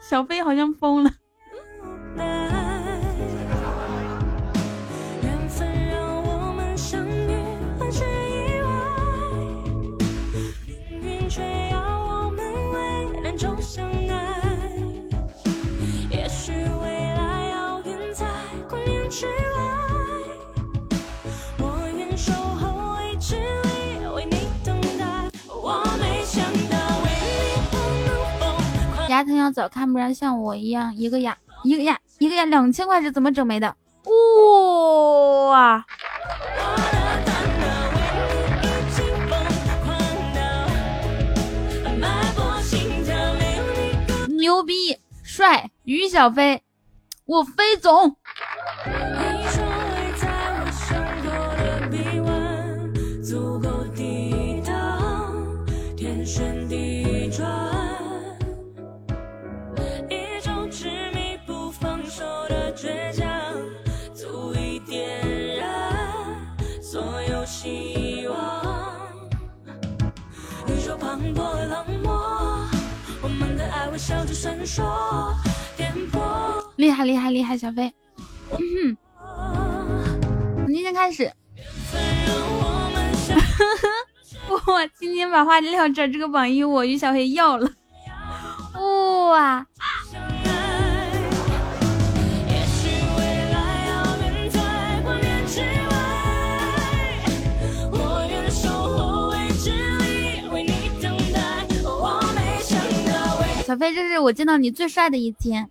小飞好像疯了。牙疼要早看，不然像我一样一个牙一个牙一个牙两千块是怎么整没的？哇！牛逼，帅，于小飞，我飞总。厉害厉害厉害，小飞！从今天开始，哇！今天把话撂这，这个榜一我与小黑要了，哇！小飞，这是我见到你最帅的一天。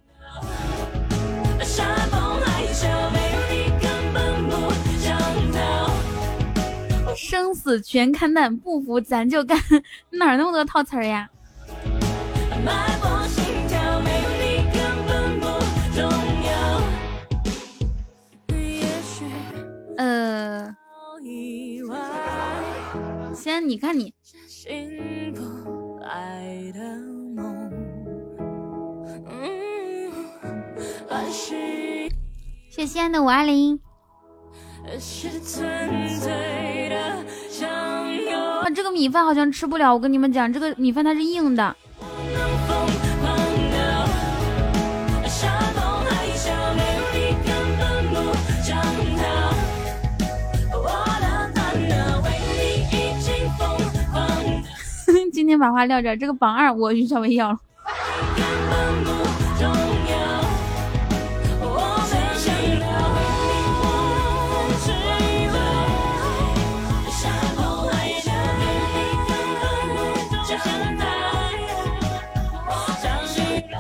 生死全看淡，不服咱就干。哪那么多套词儿呀？呃，先你看你。谢谢安的五二零。啊，这个米饭好像吃不了。我跟你们讲，这个米饭它是硬的。今天把话撂这，这个榜二我与小薇要了。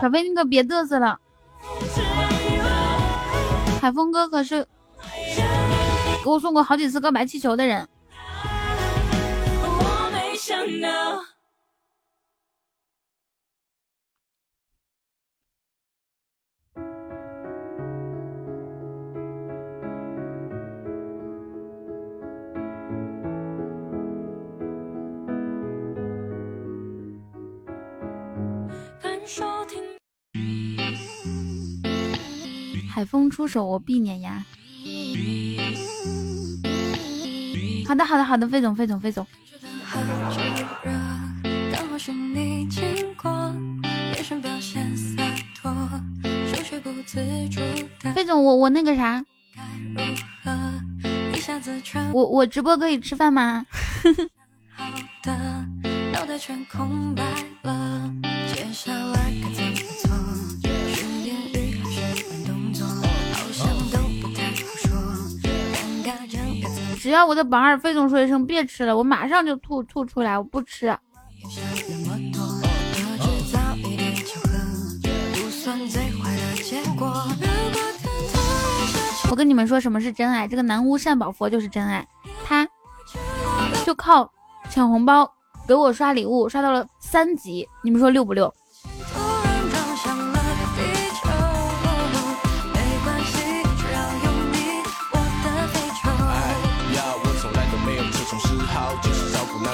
小飞，你可别嘚瑟了。海峰哥可是给我送过好几次告白气球的人。海风出手，我必碾压。好的，好的，好的，费总，费总，费总。费总，我我那个啥，我我直播可以吃饭吗？只要我的榜二费总说一声别吃了，我马上就吐吐出来，我不吃。我跟你们说什么是真爱，这个南无善宝佛就是真爱，他就靠抢红包给我刷礼物，刷到了三级，你们说六不六？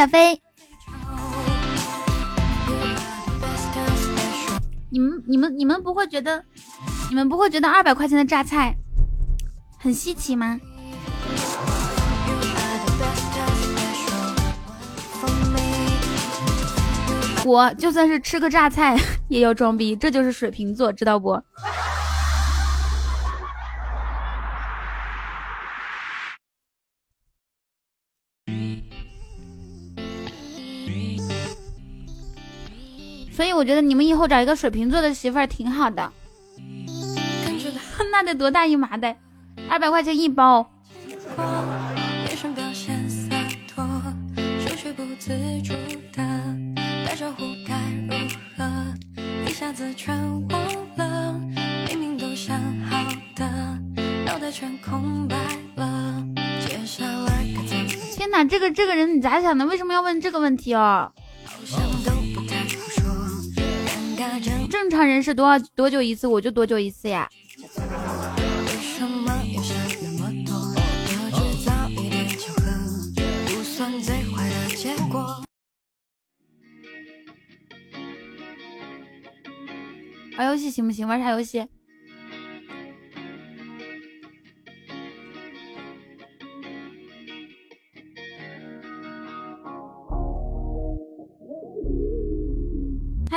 小飞，你们、你们、你们不会觉得，你们不会觉得二百块钱的榨菜很稀奇吗？我就算是吃个榨菜 也要装逼，这就是水瓶座，知道不？我觉得你们以后找一个水瓶座的媳妇儿挺好的。那得多大一麻袋？二百块钱一包。天哪，这个这个人你咋想的？为什么要问这个问题哦？正常人是多少多久一次，我就多久一次呀。玩游戏行不行？玩啥游戏？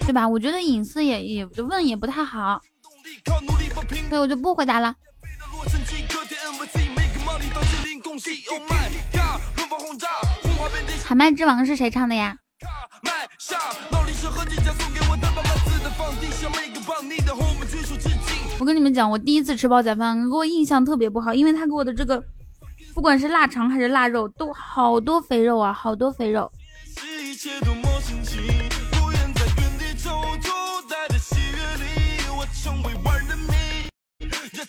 对吧？我觉得隐私也也问也不太好，所以我就不回答了。喊麦之王是谁唱的呀？我跟你们讲，我第一次吃煲仔饭，给我印象特别不好，因为他给我的这个，不管是腊肠还是腊肉，都好多肥肉啊，好多肥肉。都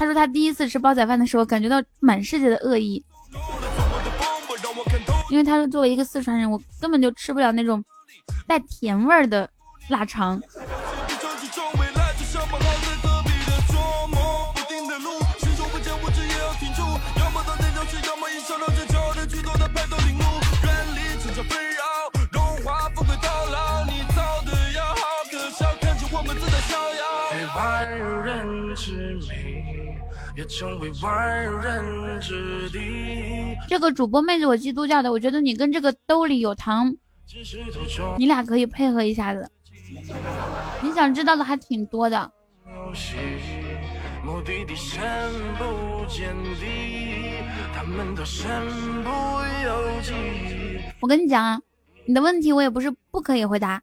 他说他第一次吃煲仔饭的时候，感觉到满世界的恶意，因为他说作为一个四川人，我根本就吃不了那种带甜味儿的腊肠。这个主播妹子，我基督教的，我觉得你跟这个兜里有糖，你俩可以配合一下子。你想知道的还挺多的。我跟你讲啊，你的问题我也不是不可以回答，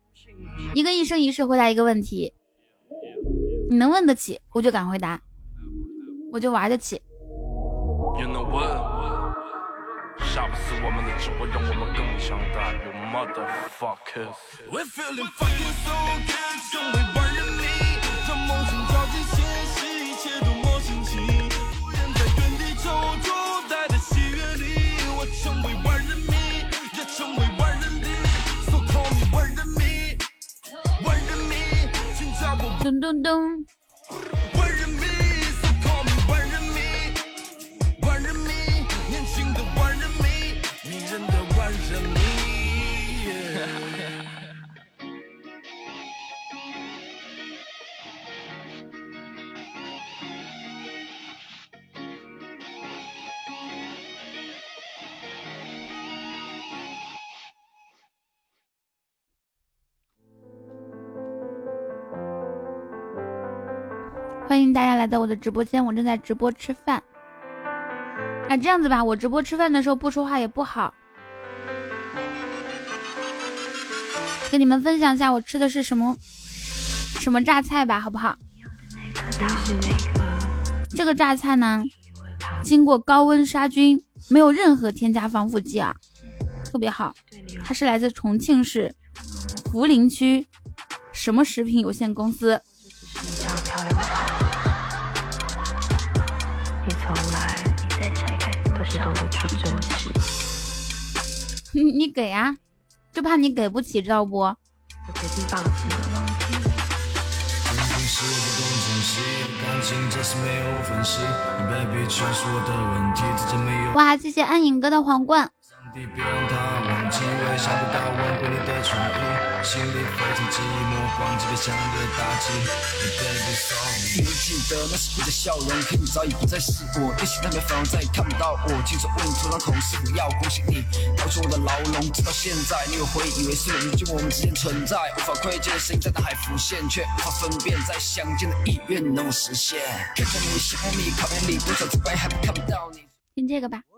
一个一生一世回答一个问题，你能问得起，我就敢回答。我就玩得起。咚咚咚。大家来到我的直播间，我正在直播吃饭。那这样子吧，我直播吃饭的时候不说话也不好，跟你们分享一下我吃的是什么什么榨菜吧，好不好？这个榨菜呢，经过高温杀菌，没有任何添加防腐剂啊，特别好。它是来自重庆市涪陵区什么食品有限公司。你你给啊，就怕你给不起，知道不？哇，谢谢暗影哥的皇冠。心里非常寂寞，忘记了想的大气。你会记得那时你的笑容，可你早已不再是我。也许那边反而再也看不到我。亲手为你涂上口是否要恭喜你逃出我的牢笼。直到现在，你又会以为是邻居，我们之间存在无法窥见的声音在脑海浮现，却无法分辨再相见的意愿能否实现。看着你喜欢你，考验里多少次败还看不到你。听这个吧。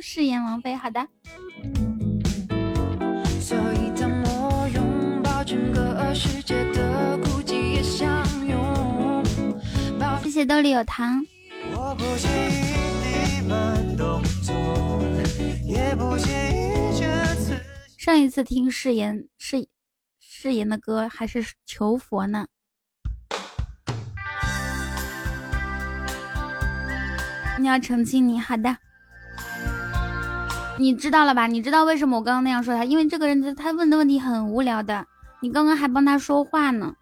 誓言王妃，好的。所以当我拥抱整个世界的孤寂也相拥谢谢兜里有糖。上一次听誓言誓誓言的歌还是求佛呢。你要澄清你好的，你知道了吧？你知道为什么我刚刚那样说他？因为这个人他问的问题很无聊的。你刚刚还帮他说话呢。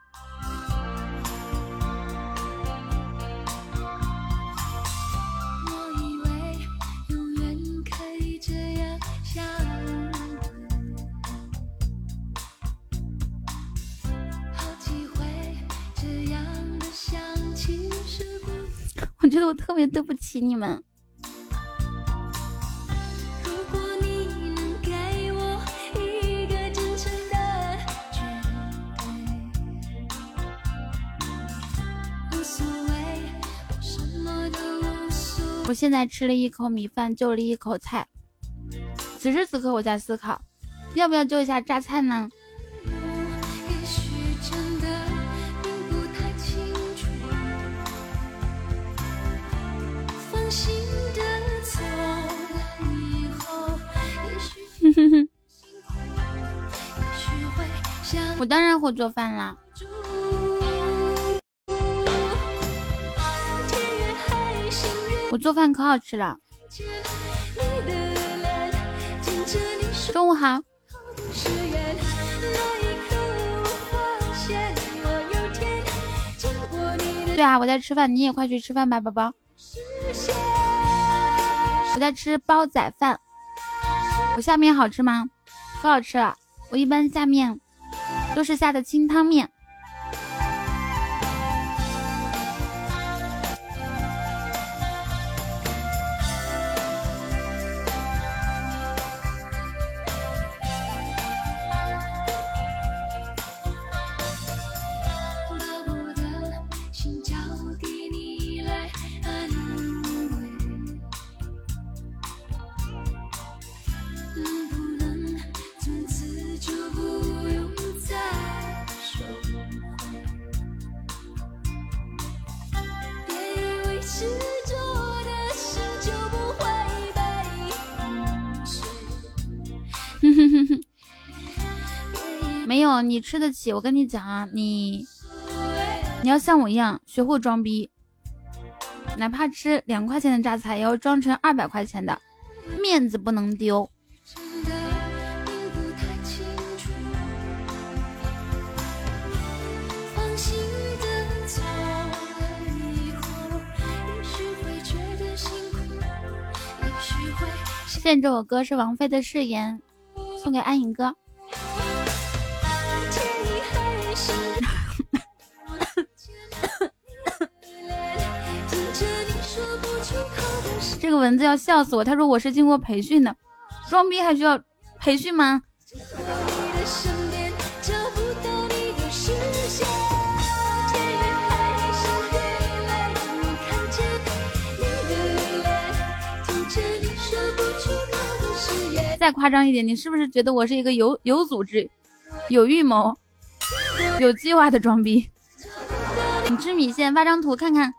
我觉得我特别对不起你们。我现在吃了一口米饭，就了一口菜。此时此刻，我在思考，要不要救一下榨菜呢？哼 哼我当然会做饭啦。我做饭可好吃了。中午好。对啊，我在吃饭，你也快去吃饭吧，宝宝。我在吃煲仔饭。我下面好吃吗？可好吃了。我一般下面都是下的清汤面。你吃得起，我跟你讲啊，你你要像我一样学会装逼，哪怕吃两块钱的榨菜，也要装成二百块钱的，面子不能丢。现在这首歌是王菲的《誓言》，送给安影哥。这个蚊子要笑死我！他说我是经过培训的，装逼还需要培训吗？再夸张一点，你是不是觉得我是一个有有组织、有预谋、有计划的装逼？你吃米线，发张图看看。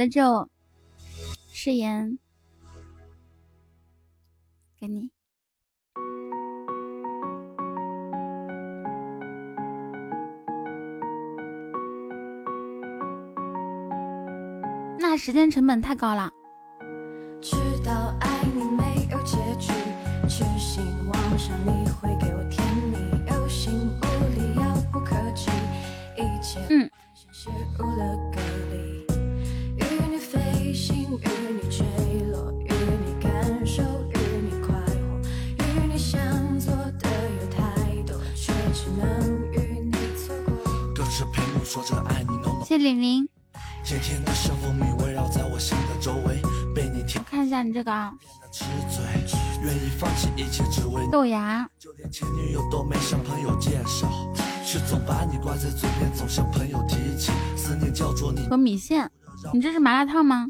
的，就誓言给你。那时间成本太高了。谢玲玲。看一下你这个啊。豆芽。和米线。你这是麻辣烫吗？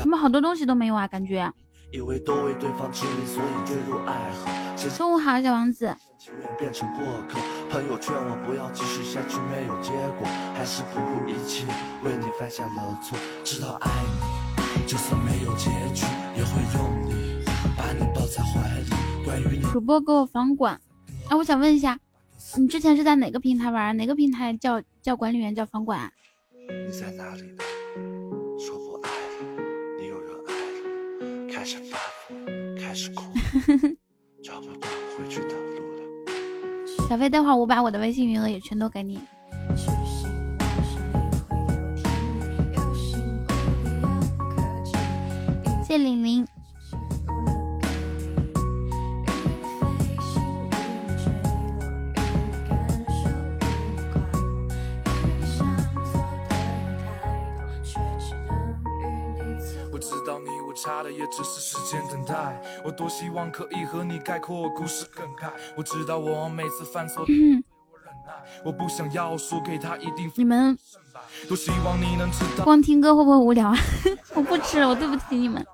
怎么好多东西都没有啊？感觉。中午好，小王子。朋友劝我不要继续下去，没有结果，还是不顾一切为你犯下了错。知道爱你，就算没有结局，也会用力把你抱在怀里。关于你，主播给我房管。哎，我想问一下，你之前是在哪个平台玩？哪个平台叫叫管理员叫房管？你在哪里呢？开始发疯，开始哭，找不到回去的路。小飞，待会儿我把我的微信余额也全都给你。谢玲玲。差的也只是时间等待，我多希望可以和你概括故事梗概。我知道我每次犯错，我不想要输给他一定。你们多希望你能知道，光听歌会不会无聊啊？我不吃了，我对不起你们。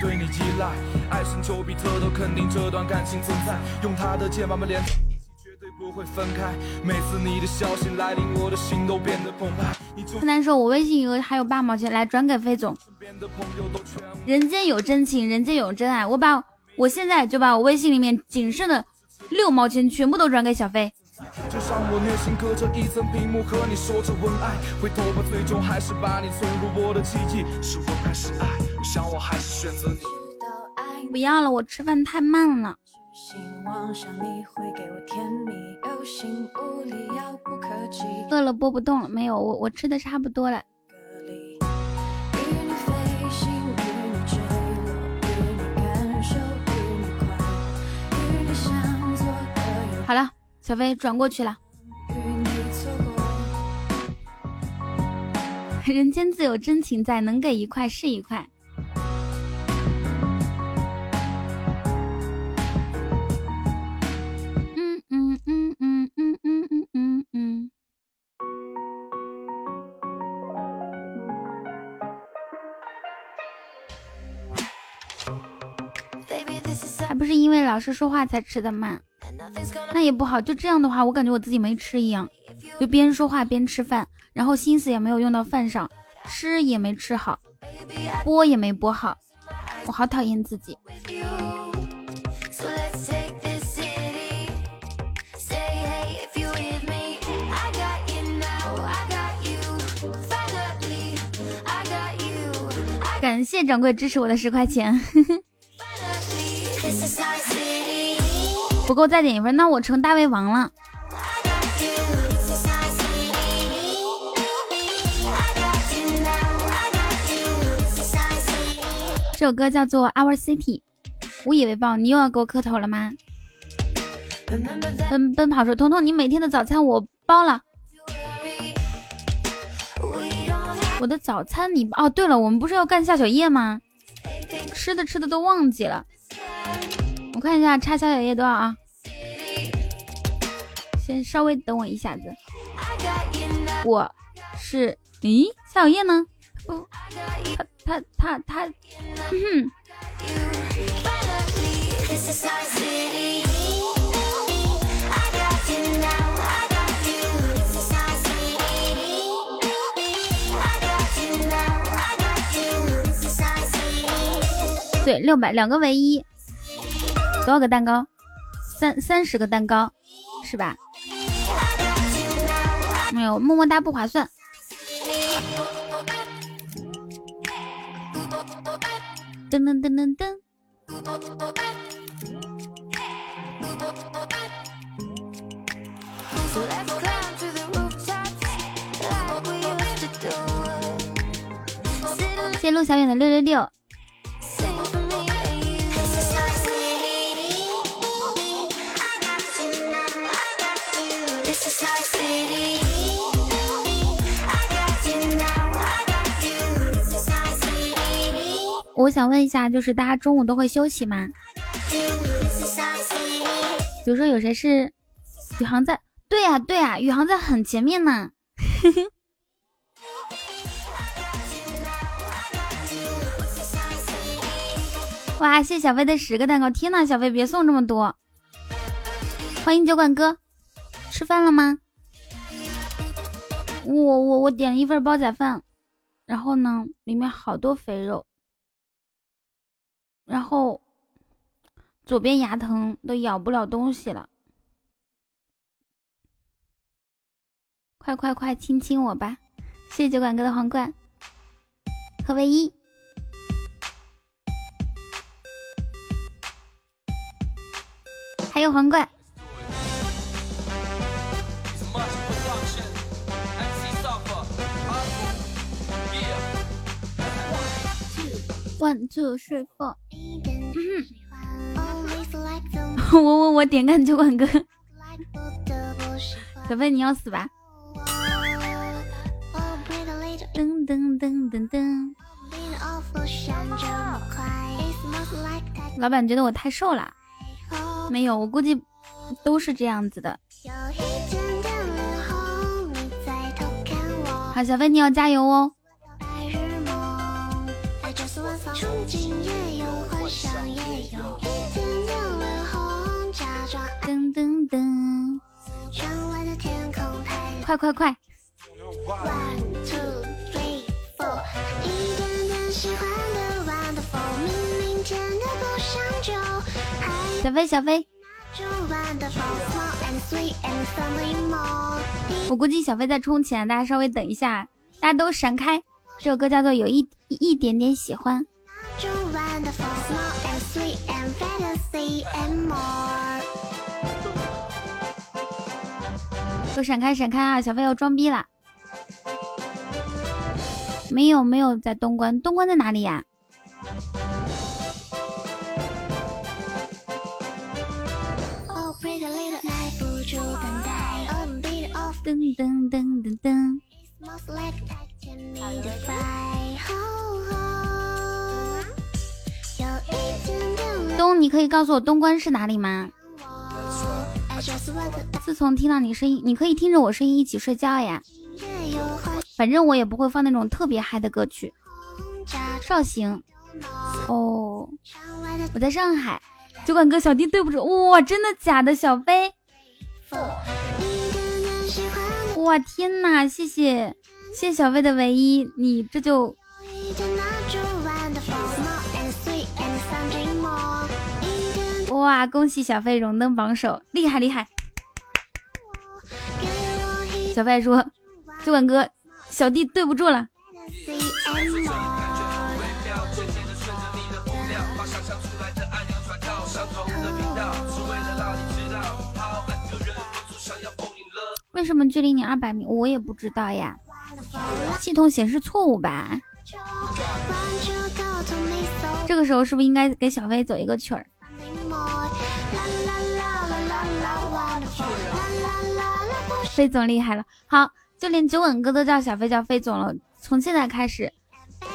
对你依赖，爱神丘比特都肯定这段感情存在，用他的剑把我不会分开。每次你的消息来临，我的心都变得澎湃。柯南说：“我微信余额还有八毛钱，来转给飞总。”人间有真情，人间有真爱。我把我现在就把我微信里面仅剩的六毛钱全部都转给小飞。就像我内心隔着一层屏幕和你说着文爱，回头吧，最终还是把你存入我的记忆。是我还是爱？想我还是选择你。不要了，我吃饭太慢了。饿了播不动了，没有我我吃的差不多了。好了，小飞转过去了。人间自有真情在，能给一块是一块。为老师说话才吃的慢。那也不好。就这样的话，我感觉我自己没吃一样，就边说话边吃饭，然后心思也没有用到饭上，吃也没吃好，播也没播好，我好讨厌自己。感谢掌柜支持我的十块钱，不够再点一份，那我成大胃王了。这首歌叫做《Our City》，无以为报。你又要给我磕头了吗？奔奔跑说，彤彤，你每天的早餐我包了。我的早餐你哦，对了，我们不是要干下小夜吗？吃的吃的都忘记了。看一下插下小叶多少啊？先稍微等我一下子。我是，咦，夏小叶呢？不，他他他他，哼。对，六百两个唯一，多少个蛋糕？三三十个蛋糕，是吧？没有，么么哒不划算。噔噔噔噔噔。谢谢陆小远的六六六。我想问一下，就是大家中午都会休息吗？比如说有谁是宇航在？对呀对呀，宇航在很前面呢。哇，谢小飞的十个蛋糕！天呐，小飞别送这么多。欢迎酒馆哥，吃饭了吗？我我我点了一份煲仔饭，然后呢，里面好多肥肉。然后左边牙疼，都咬不了东西了。快快快，亲亲我吧！谢谢酒馆哥的皇冠和唯一，还有皇冠。One two three four。我我我点个酒馆哥，小飞你要死吧！噔噔噔噔噔。老板觉得我太瘦了，没有，我估计都是这样子的。好，小飞你要加油哦。快快快！小飞小飞，我估计小飞在充钱，大家稍微等一下，大家都闪开。这首歌叫做《有一一点点喜欢》。都闪开闪开啊！小飞要装逼了。没有没有在东关，东关在哪里呀？噔噔噔噔噔。东，你可以告诉我东关是哪里吗？自从听到你声音，你可以听着我声音一起睡觉呀。反正我也不会放那种特别嗨的歌曲。绍兴，哦，我在上海。酒馆哥，小弟对不住，哇，真的假的？小飞，哇，天哪，谢谢，谢谢小飞的唯一，你这就，哇，恭喜小飞荣登榜首，厉害厉害。小飞说，酒馆哥，小弟对不住了。为什么距离你二百米？我也不知道呀，系统显示错误吧？这个时候是不是应该给小飞走一个曲儿？飞总厉害了，好，就连九稳哥都叫小飞叫飞总了。从现在开始，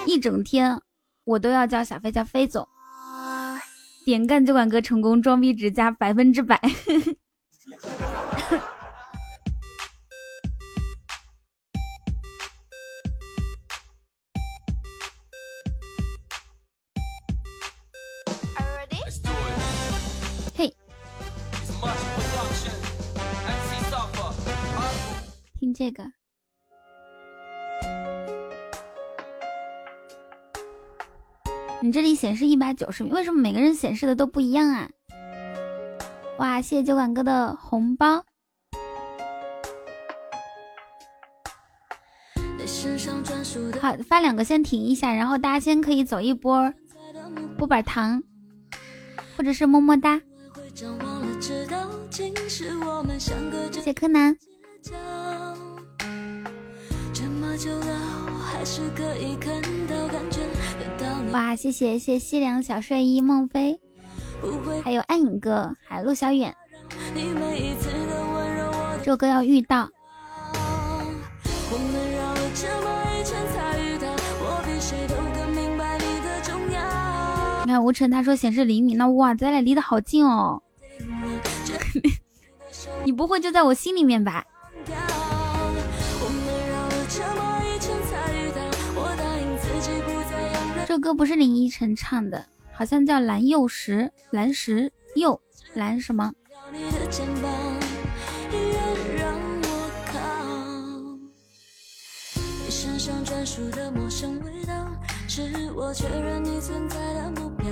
一整天我都要叫小飞叫飞总。点干酒馆哥成功，装逼值加百分之百。听这个，你这里显示一百九十米，为什么每个人显示的都不一样啊？哇，谢谢酒馆哥的红包。好，发两个先停一下，然后大家先可以走一波波板糖，或者是么么哒。谢谢柯南。哇，谢谢谢西凉小睡衣孟非，还有暗影哥，还有陆小远。这首歌要遇到。你看吴晨他说显示厘米，那哇，咱俩离得好近哦。你不会就在我心里面吧？这歌不是林依晨唱的，好像叫蓝幼时，蓝石幼蓝什么？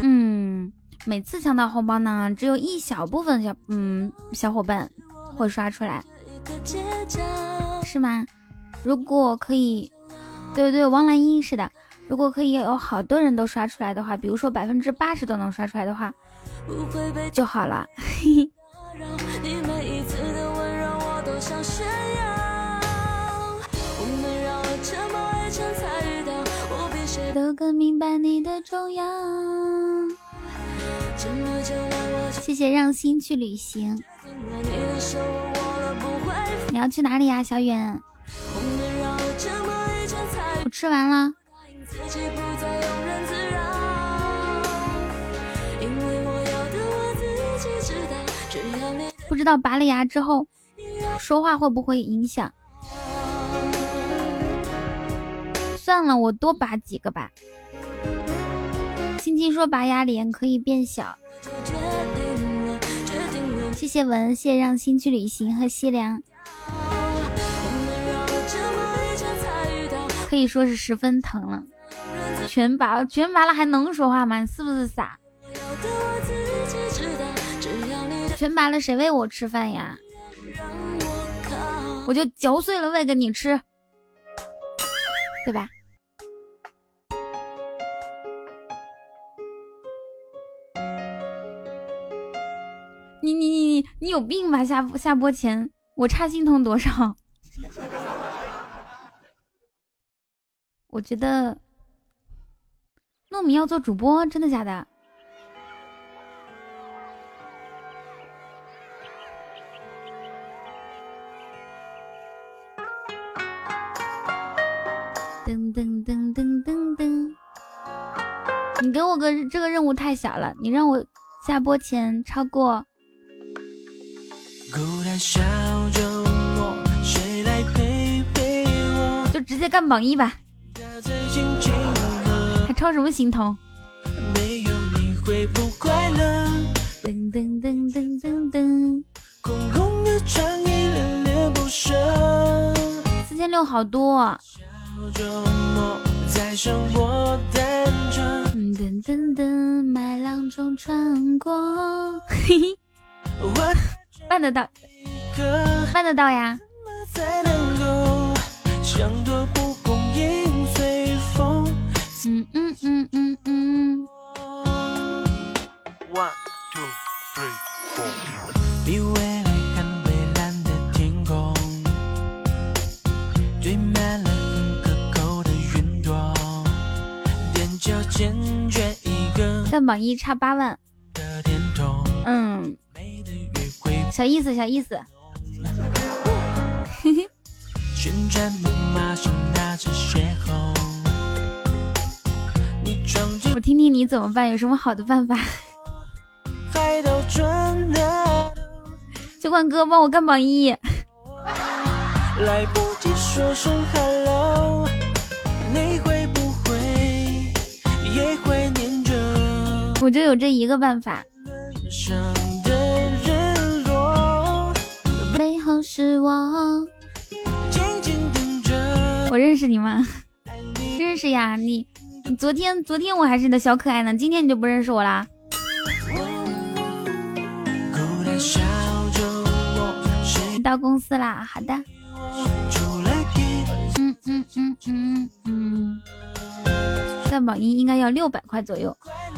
嗯，每次抢到红包呢，只有一小部分小嗯小伙伴会刷出来，是吗？如果可以，对对，王兰英是的。如果可以有好多人都刷出来的话，比如说百分之八十都能刷出来的话，就好了。都更明白你的重要。谢谢让心去旅行。你要去哪里呀，小远？我吃完了。不知道拔了牙之后说话会不会影响？算了，我多拔几个吧。青青说拔牙脸可以变小。谢谢文，谢让心去旅行和西凉。可以说是十分疼了。全拔了，全拔了还能说话吗？你是不是傻？全拔了谁喂我吃饭呀？我就嚼碎了喂给你吃，对吧？你你你你你有病吧？下下播前我差心疼多少？我觉得。糯米要做主播，真的假的？噔噔噔噔噔噔！你给我个这个任务太小了，你让我下播前超过。就直接干榜一吧。超什么心疼？没有你会不快乐。噔噔噔噔噔噔，空空的恋恋不舍。四千六好多。在生活单纯。噔噔噔，麦浪中穿过。嘿嘿，办得到，办得到呀。想多嗯嗯嗯嗯嗯。One two three four。比未来更蔚蓝的天空，堆满了很可口的云朵，一个。在榜一差八万。嗯。小意思，小意思。嘿嘿。我听听你怎么办？有什么好的办法？酒馆哥帮我干榜一。我就有这一个办法。背后是我。我认识你吗？认识呀，你你昨天昨天我还是你的小可爱呢，今天你就不认识我啦？到公司啦，好的。嗯嗯嗯嗯嗯，在榜一应该要六百块左右。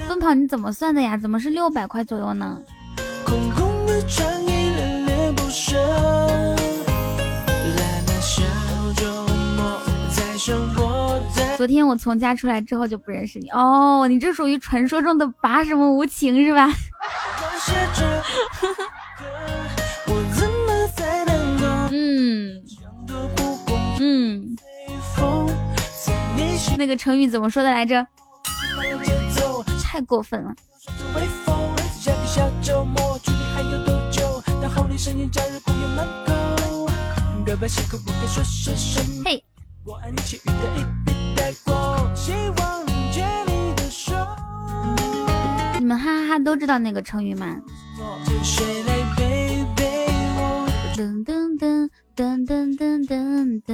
奔跑你怎么算的呀？怎么是六百块左右呢？在生活昨天我从家出来之后就不认识你哦，你这属于传说中的拔什么无情是吧？嗯嗯，那个成语怎么说的来着？太过分了。嘿。你们哈哈哈都知道那个成语吗？噔噔噔噔噔噔噔噔。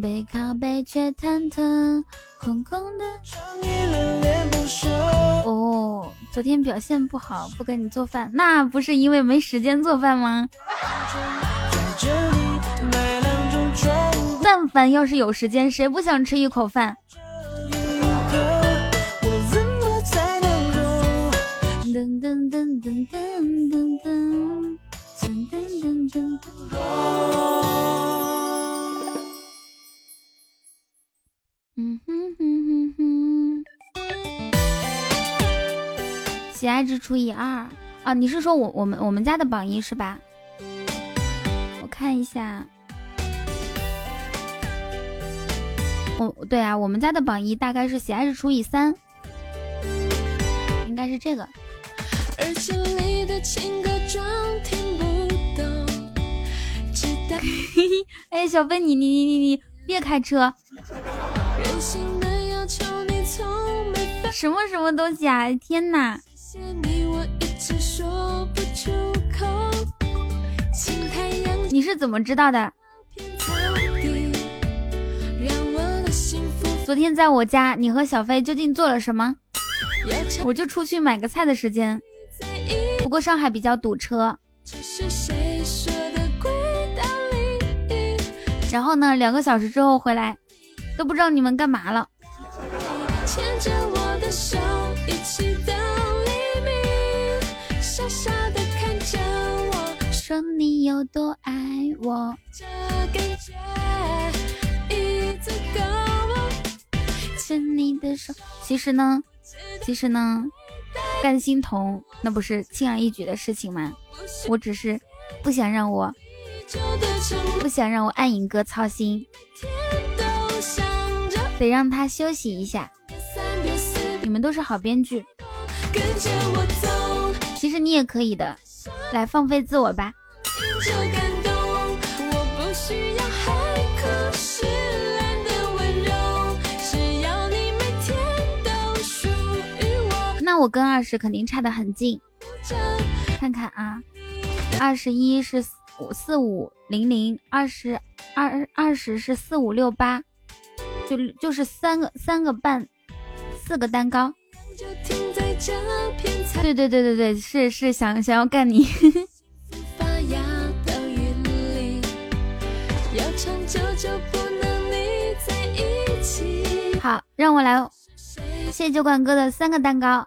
背靠背却忐忑，空空的。哦，昨天表现不好，不给你做饭，那不是因为没时间做饭吗？但凡要是有时间，谁不想吃一口饭？嗯哼哼哼哼。喜爱值除以二啊！你是说我我们我们家的榜一是吧？我看一下。我对啊，我们家的榜一大概是喜爱是除以三，应该是这个。里的情歌装听不懂，哎，小飞，你你你你你别开车。什么什么东西啊！天哪。你是怎么知道的？昨天在我家，你和小飞究竟做了什么？我就出去买个菜的时间，不过上海比较堵车。然后呢，两个小时之后回来，都不知道你们干嘛了。说你有多爱我。牵你的手，其实呢，其实呢，干心彤那不是轻而易举的事情吗？我只是不想让我，不想让我暗影哥操心，得让他休息一下。你们都是好编剧，其实你也可以的，来放飞自我吧。我跟二十肯定差的很近。看看啊，二十一是五四五零零，二十二二十是四五六八，就就是三个三个半，四个蛋糕。对对对对对，是是想想要干你。好，让我来，谢谢酒馆哥的三个蛋糕。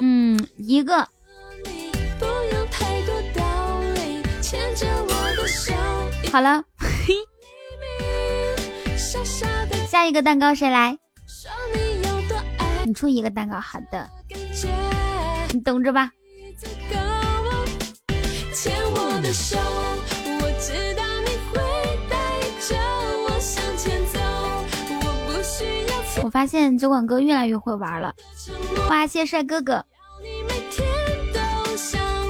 嗯，一个。好了，下一个蛋糕谁来？你出一个蛋糕，好的，你等着吧。我我发现酒馆哥越来越会玩了，哇！谢谢帅哥哥，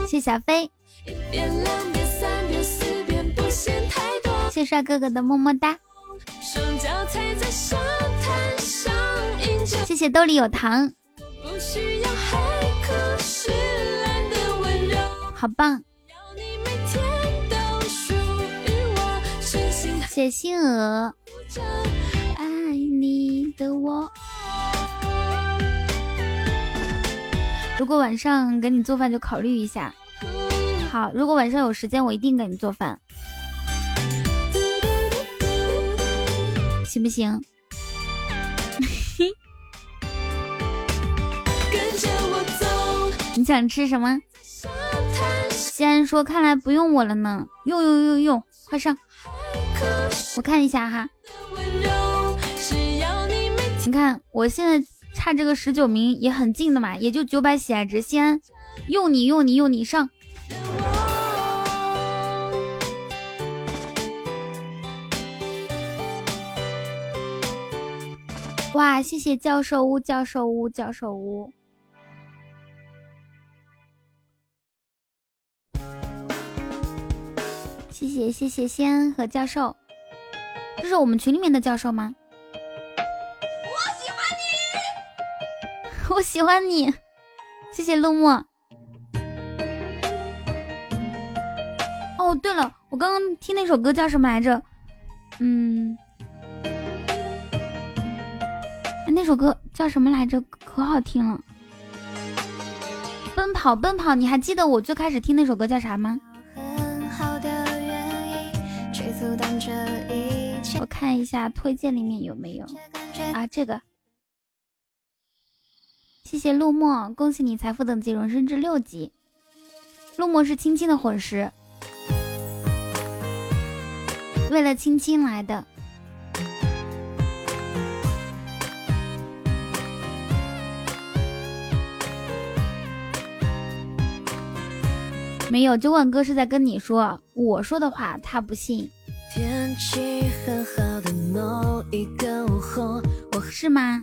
谢小飞，谢帅哥哥的么么哒，谢谢兜里有糖，好棒，谢星娥。你。的我，如果晚上给你做饭，就考虑一下。好，如果晚上有时间，我一定给你做饭，行不行？你想吃什么？西安说：“看来不用我了呢。”用用用用，快上！我看一下哈。你看，我现在差这个十九名也很近的嘛，也就九百喜爱值。先用你用你用你上，哇！谢谢教授屋教授屋教授屋，谢谢谢谢仙和教授，这是我们群里面的教授吗？我喜欢你，谢谢陆墨。哦，对了，我刚刚听那首歌叫什么来着？嗯，那首歌叫什么来着？可好听了。奔跑，奔跑，你还记得我最开始听那首歌叫啥吗？我看一下推荐里面有没有啊，这个。谢谢陆墨，恭喜你财富等级荣升至六级。陆墨是青青的魂师，为了青青来的。没有，酒馆哥是在跟你说，我说的话他不信。天气很好的某一个午后，我是吗？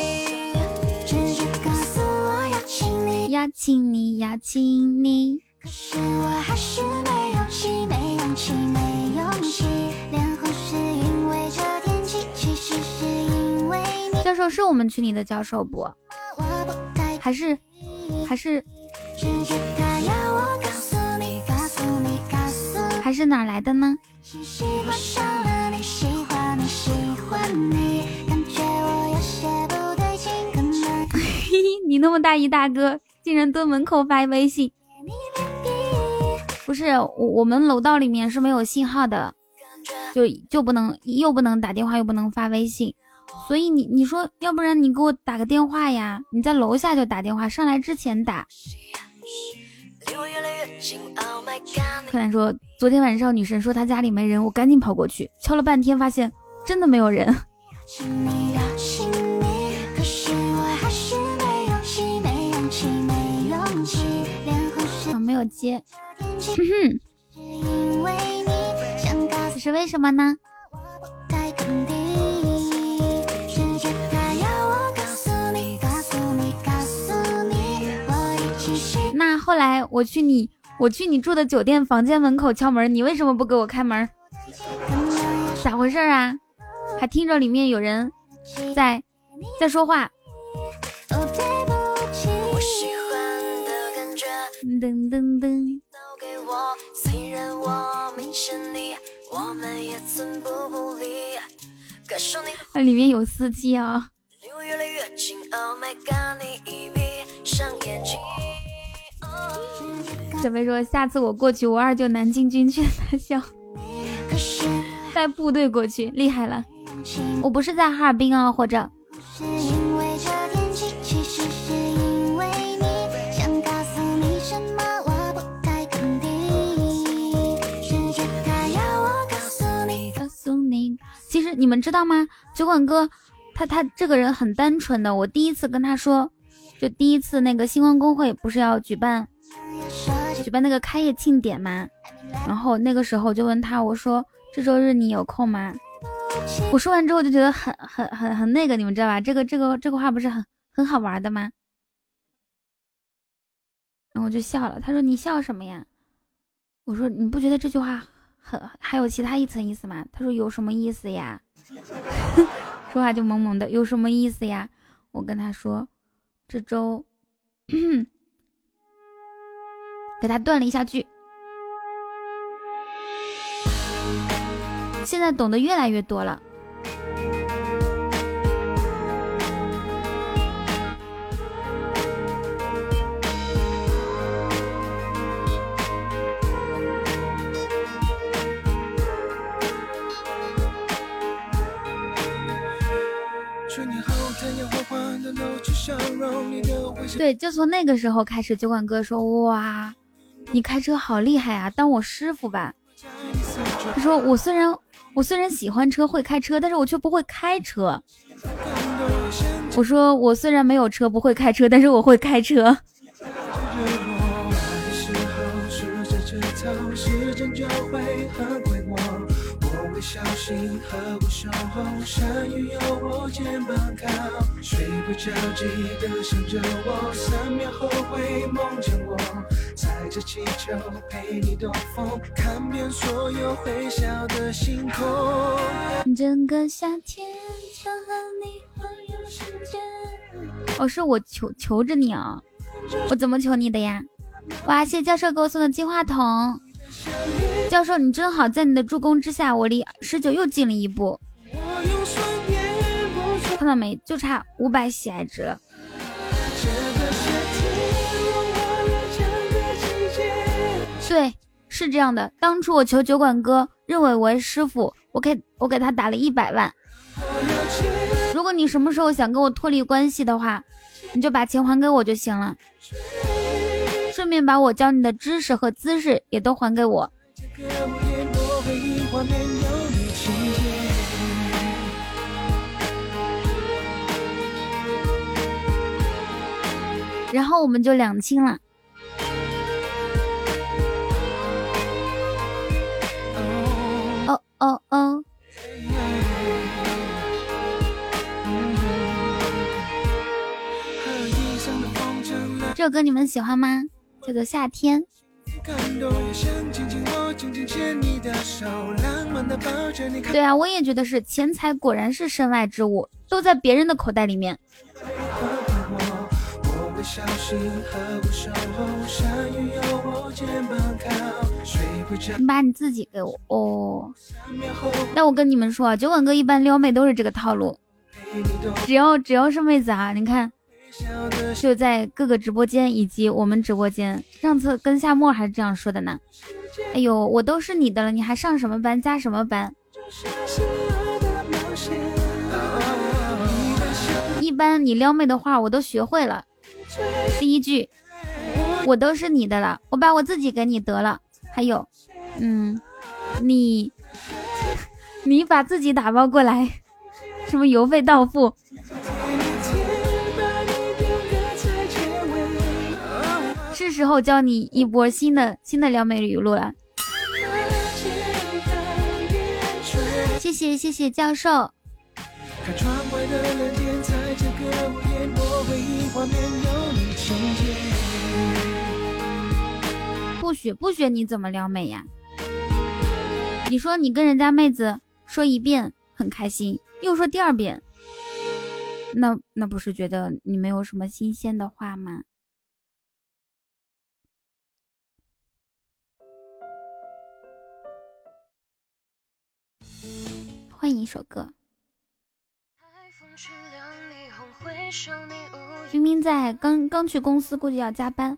邀请你。可是我还是没勇气，没勇气，没勇气。脸红是因为这天气，其实是因为你。教授是我们群里的教授不？还是还是还是哪来的呢？你那么大一大哥。竟然蹲门口发微信，不是我我们楼道里面是没有信号的，就就不能又不能打电话又不能发微信，所以你你说要不然你给我打个电话呀？你在楼下就打电话，上来之前打。柯南说昨天晚上女神说她家里没人，我赶紧跑过去敲了半天，发现真的没有人。有接。哼，这是为什么呢？那后来我去你我去你住的酒店房间门口敲门，你为什么不给我开门？咋回事啊？还听着里面有人在在说话。噔噔噔。那里面有司机啊。小飞说：“下次我过去，我二舅南京军区的笑，带部队过去，厉害了。我不是在哈尔滨啊，或者。”其实你们知道吗？酒馆哥，他他这个人很单纯的。我第一次跟他说，就第一次那个星光公会不是要举办举办那个开业庆典吗？然后那个时候就问他，我说这周日你有空吗？我说完之后就觉得很很很很那个，你们知道吧？这个这个这个话不是很很好玩的吗？然后我就笑了。他说你笑什么呀？我说你不觉得这句话？很还有其他一层意思吗？他说有什么意思呀？说话就萌萌的，有什么意思呀？我跟他说，这周给他断了一下句，现在懂得越来越多了。对，就从那个时候开始，酒馆哥说：“哇，你开车好厉害啊，当我师傅吧。”他说：“我虽然我虽然喜欢车，会开车，但是我却不会开车。”我说：“我虽然没有车，不会开车，但是我会开车。”守候，山雨有我肩膀靠，睡不着记得想着我，三秒后会梦见我，踩着气球陪你兜风，看遍所有会笑的星空。整个夏天想和你环游世界。哦，是我求求着你啊，我怎么求你的呀？哇，谢谢教授给我送的金话筒。教授，你真好，在你的助攻之下，我离十九又近了一步。看到没？就差五百喜爱值了。对，是这样的。当初我求酒馆哥认为我为师傅，我给我给他打了一百万。如果你什么时候想跟我脱离关系的话，你就把钱还给我就行了。顺便把我教你的知识和姿势也都还给我，然后我们就两清了。哦哦哦！这首歌你们喜欢吗？叫做夏天。对啊，我也觉得是，钱财果然是身外之物，都在别人的口袋里面。你把你自己给我哦。那我跟你们说啊，酒馆哥一般撩妹都是这个套路，只要只要是妹子啊，你看。就在各个直播间以及我们直播间，上次跟夏沫还是这样说的呢。哎呦，我都是你的了，你还上什么班加什么班？一般你撩妹的话我都学会了。第一句，我都是你的了，我把我自己给你得了。还有，嗯，你你把自己打包过来，什么邮费到付？是时候教你一波新的新的撩妹语录了。谢谢谢谢教授。不学不学，你怎么撩妹呀？你说你跟人家妹子说一遍很开心，又说第二遍，那那不是觉得你没有什么新鲜的话吗？换一首歌。明明在刚刚去公司，估计要加班。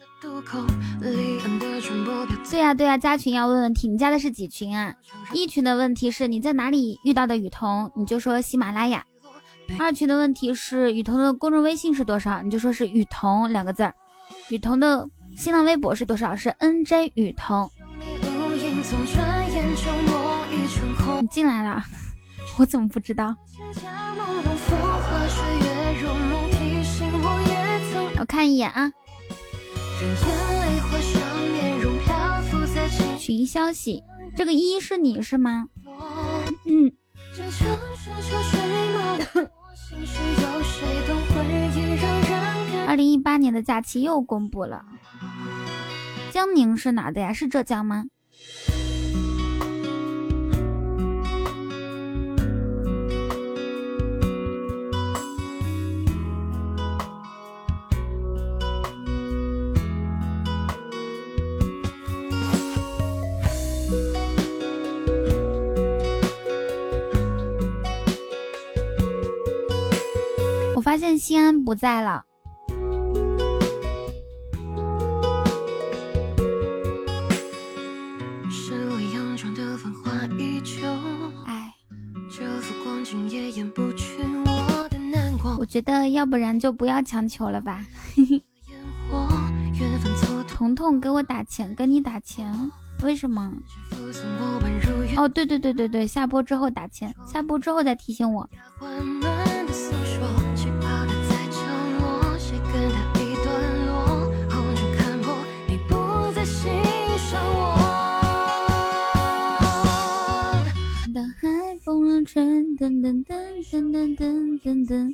对呀对呀，加群要问问题，你加的是几群啊？一群的问题是你在哪里遇到的雨桐，你就说喜马拉雅。二群的问题是雨桐的公众微信是多少，你就说是雨桐两个字儿。雨桐的新浪微博是多少？是 nj 雨桐。你进来了，我怎么不知道？我看一眼啊。群消息，这个一是你是吗？嗯。二零一八年的假期又公布了，江宁是哪的呀？是浙江吗？发现西安不在了。哎，我觉得要不然就不要强求了吧。彤彤给我打钱，跟你打钱，为什么？哦，对对对对对，下播之后打钱，下播之后再提醒我。噔噔噔噔噔噔噔噔。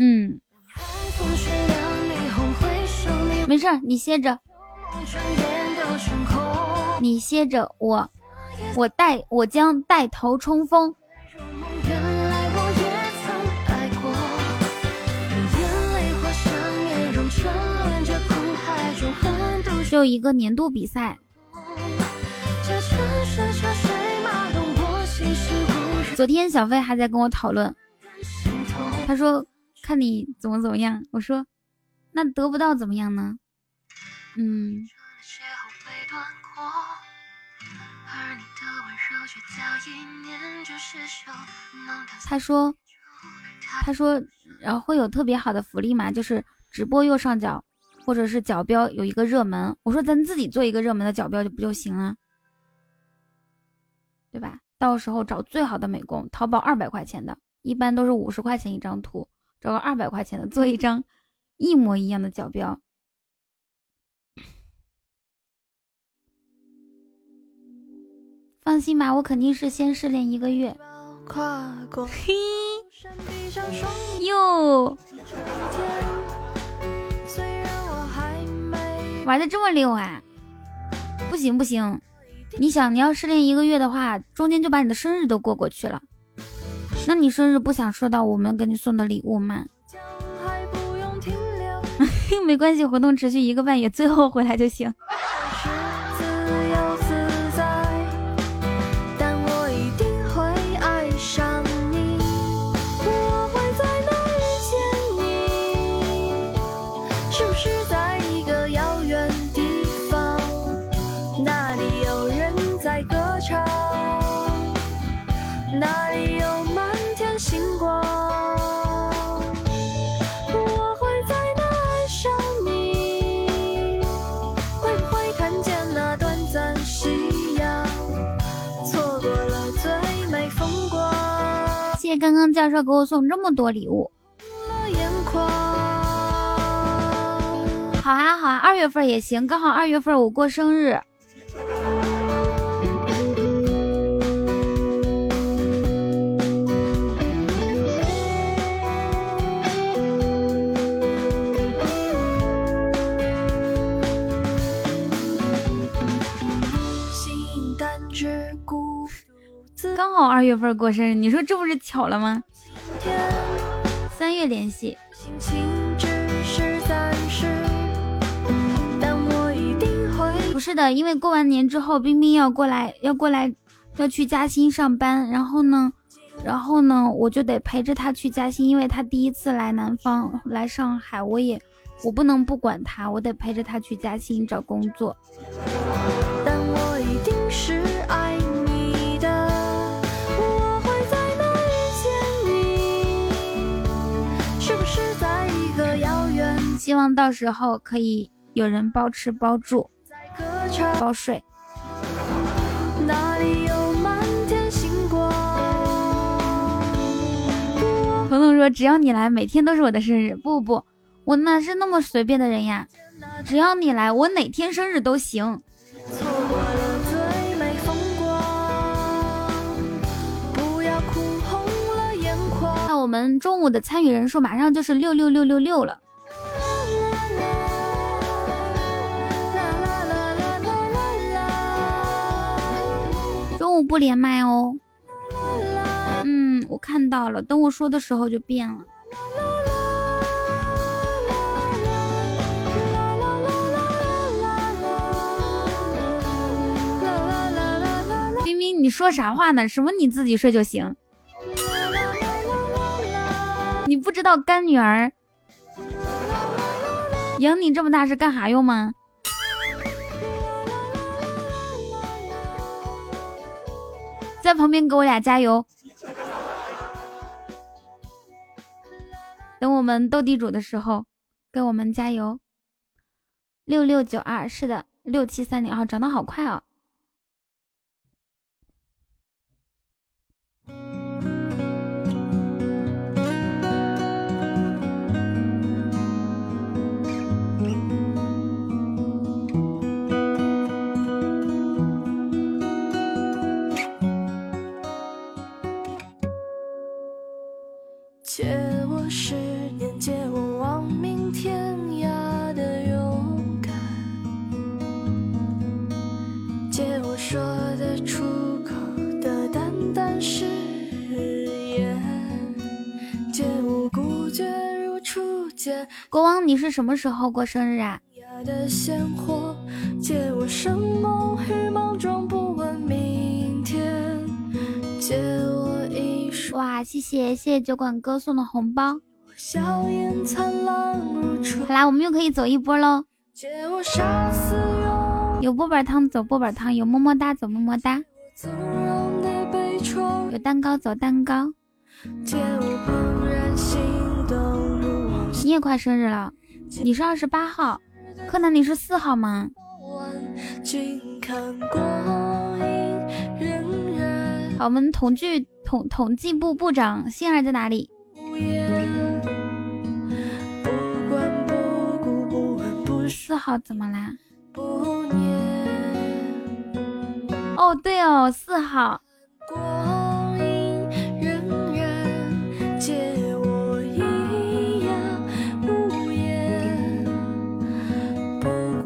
嗯。没事，你歇着，你歇着，我我带我将带头冲锋。就一个年度比赛。昨天小飞还在跟我讨论，他说看你怎么怎么样，我说。那得不到怎么样呢？嗯。他说，他说，然后会有特别好的福利嘛？就是直播右上角或者是角标有一个热门。我说咱自己做一个热门的角标就不就行了，对吧？到时候找最好的美工，淘宝二百块钱的，一般都是五十块钱一张图，找个二百块钱的做一张。一模一样的角标，放心吧，我肯定是先试练一个月。嘿，哟，玩的这么溜啊！不行不行，你想你要试练一个月的话，中间就把你的生日都过过去了。那你生日不想收到我们给你送的礼物吗？没关系，活动持续一个半月，最后回来就行。刚教授给我送这么多礼物。好啊好啊，二月份也行，刚好二月份我过生日。二月份过生日，你说这不是巧了吗？三月联系。不是的，因为过完年之后，冰冰要过来，要过来，要去嘉兴上班。然后呢，然后呢，我就得陪着他去嘉兴，因为他第一次来南方，来上海，我也我不能不管他，我得陪着他去嘉兴找工作。希望到时候可以有人包吃包住包睡。彤彤说：“只要你来，每天都是我的生日。”不不，我哪是那么随便的人呀？只要你来，我哪天生日都行。那我们中午的参与人数马上就是六六六六六了。中午不连麦哦。嗯，我看到了，等我说的时候就变了。冰冰，你说啥话呢？什么你自己睡就行？你不知道干女儿养你这么大是干啥用吗？在旁边给我俩加油，等我们斗地主的时候，给我们加油。六六九二，是的，六七三零，二，涨得好快哦。借我十年，借我亡命天涯的勇敢，借我说得出口的淡淡誓言，借我孤绝如初见。国王，你是什么时候过生日啊？借我生梦与莽撞，不问明天。借我一。哇，谢谢谢谢酒馆哥送的红包。好啦，我们又可以走一波喽。有波板汤走波板汤，有么么哒走么么哒，有蛋糕走蛋糕。你也快生日了，你是二十八号，柯南你是四号吗？好，我们统计统统计部部长星儿在哪里？四号怎么啦？哦，对哦，四号。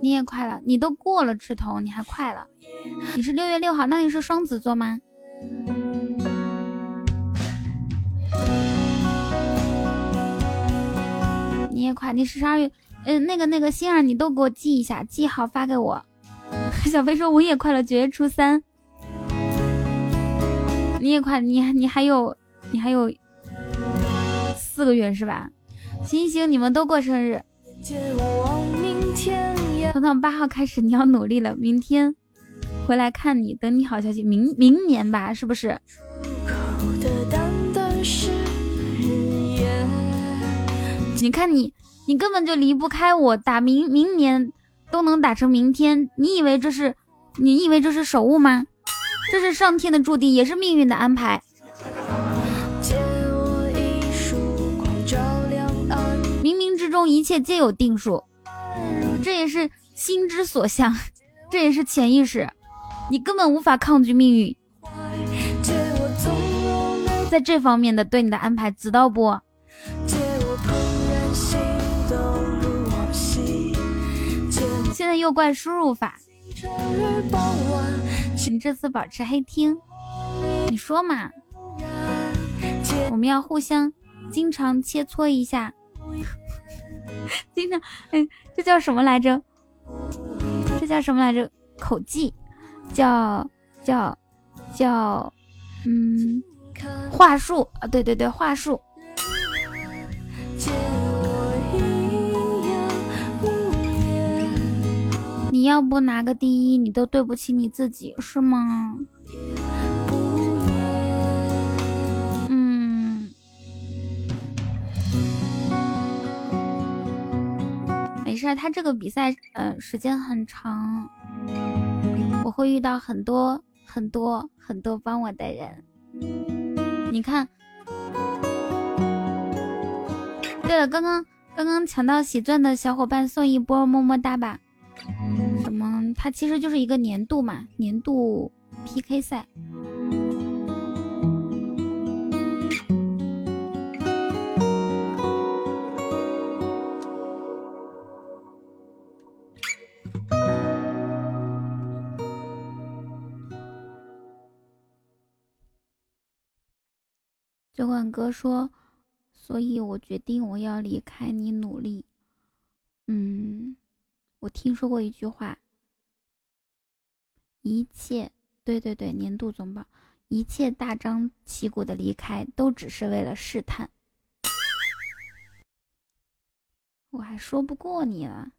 你也快了，你都过了赤瞳，你还快了。你是六月六号，那你是双子座吗？你也快，你十二月，嗯，那个那个心儿，你都给我记一下，记好发给我。小飞说我也快了，九月初三，你也快，你你还有你还有四个月是吧？行行，你们都过生日。从从八号开始你要努力了，明天回来看你，等你好消息。明明年吧，是不是？你看你，你根本就离不开我，打明明年都能打成明天。你以为这是，你以为这是手误吗？这是上天的注定，也是命运的安排。冥冥之中，一切皆有定数，这也是心之所向，这也是潜意识，你根本无法抗拒命运。在这方面的对你的安排，知道不？现在又怪输入法，你这次保持黑听，你说嘛？我们要互相经常切磋一下，经常，哎，这叫什么来着？这叫什么来着？口技，叫叫叫，嗯，话术啊，对对对，话术。你要不拿个第一，你都对不起你自己，是吗？嗯，没事，他这个比赛，呃，时间很长，我会遇到很多很多很多帮我的人。你看，对了，刚刚刚刚抢到喜钻的小伙伴送一波么么哒吧。什么？它其实就是一个年度嘛，年度 PK 赛。酒馆哥说：“所以我决定我要离开你，努力。”嗯。我听说过一句话，一切对对对，年度总榜，一切大张旗鼓的离开，都只是为了试探。我还说不过你了，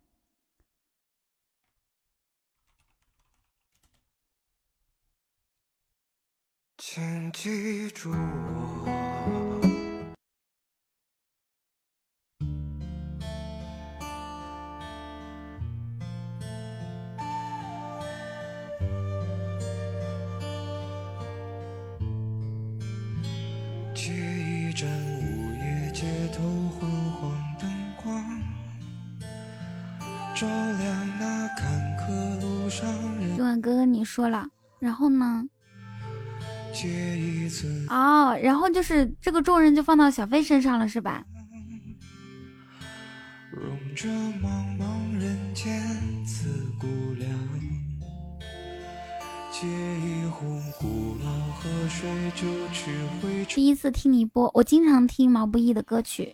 请记住我。今晚哥哥你说了，然后呢？哦，然后就是这个重任就放到小飞身上了，是吧？第一次听你播，我经常听毛不易的歌曲。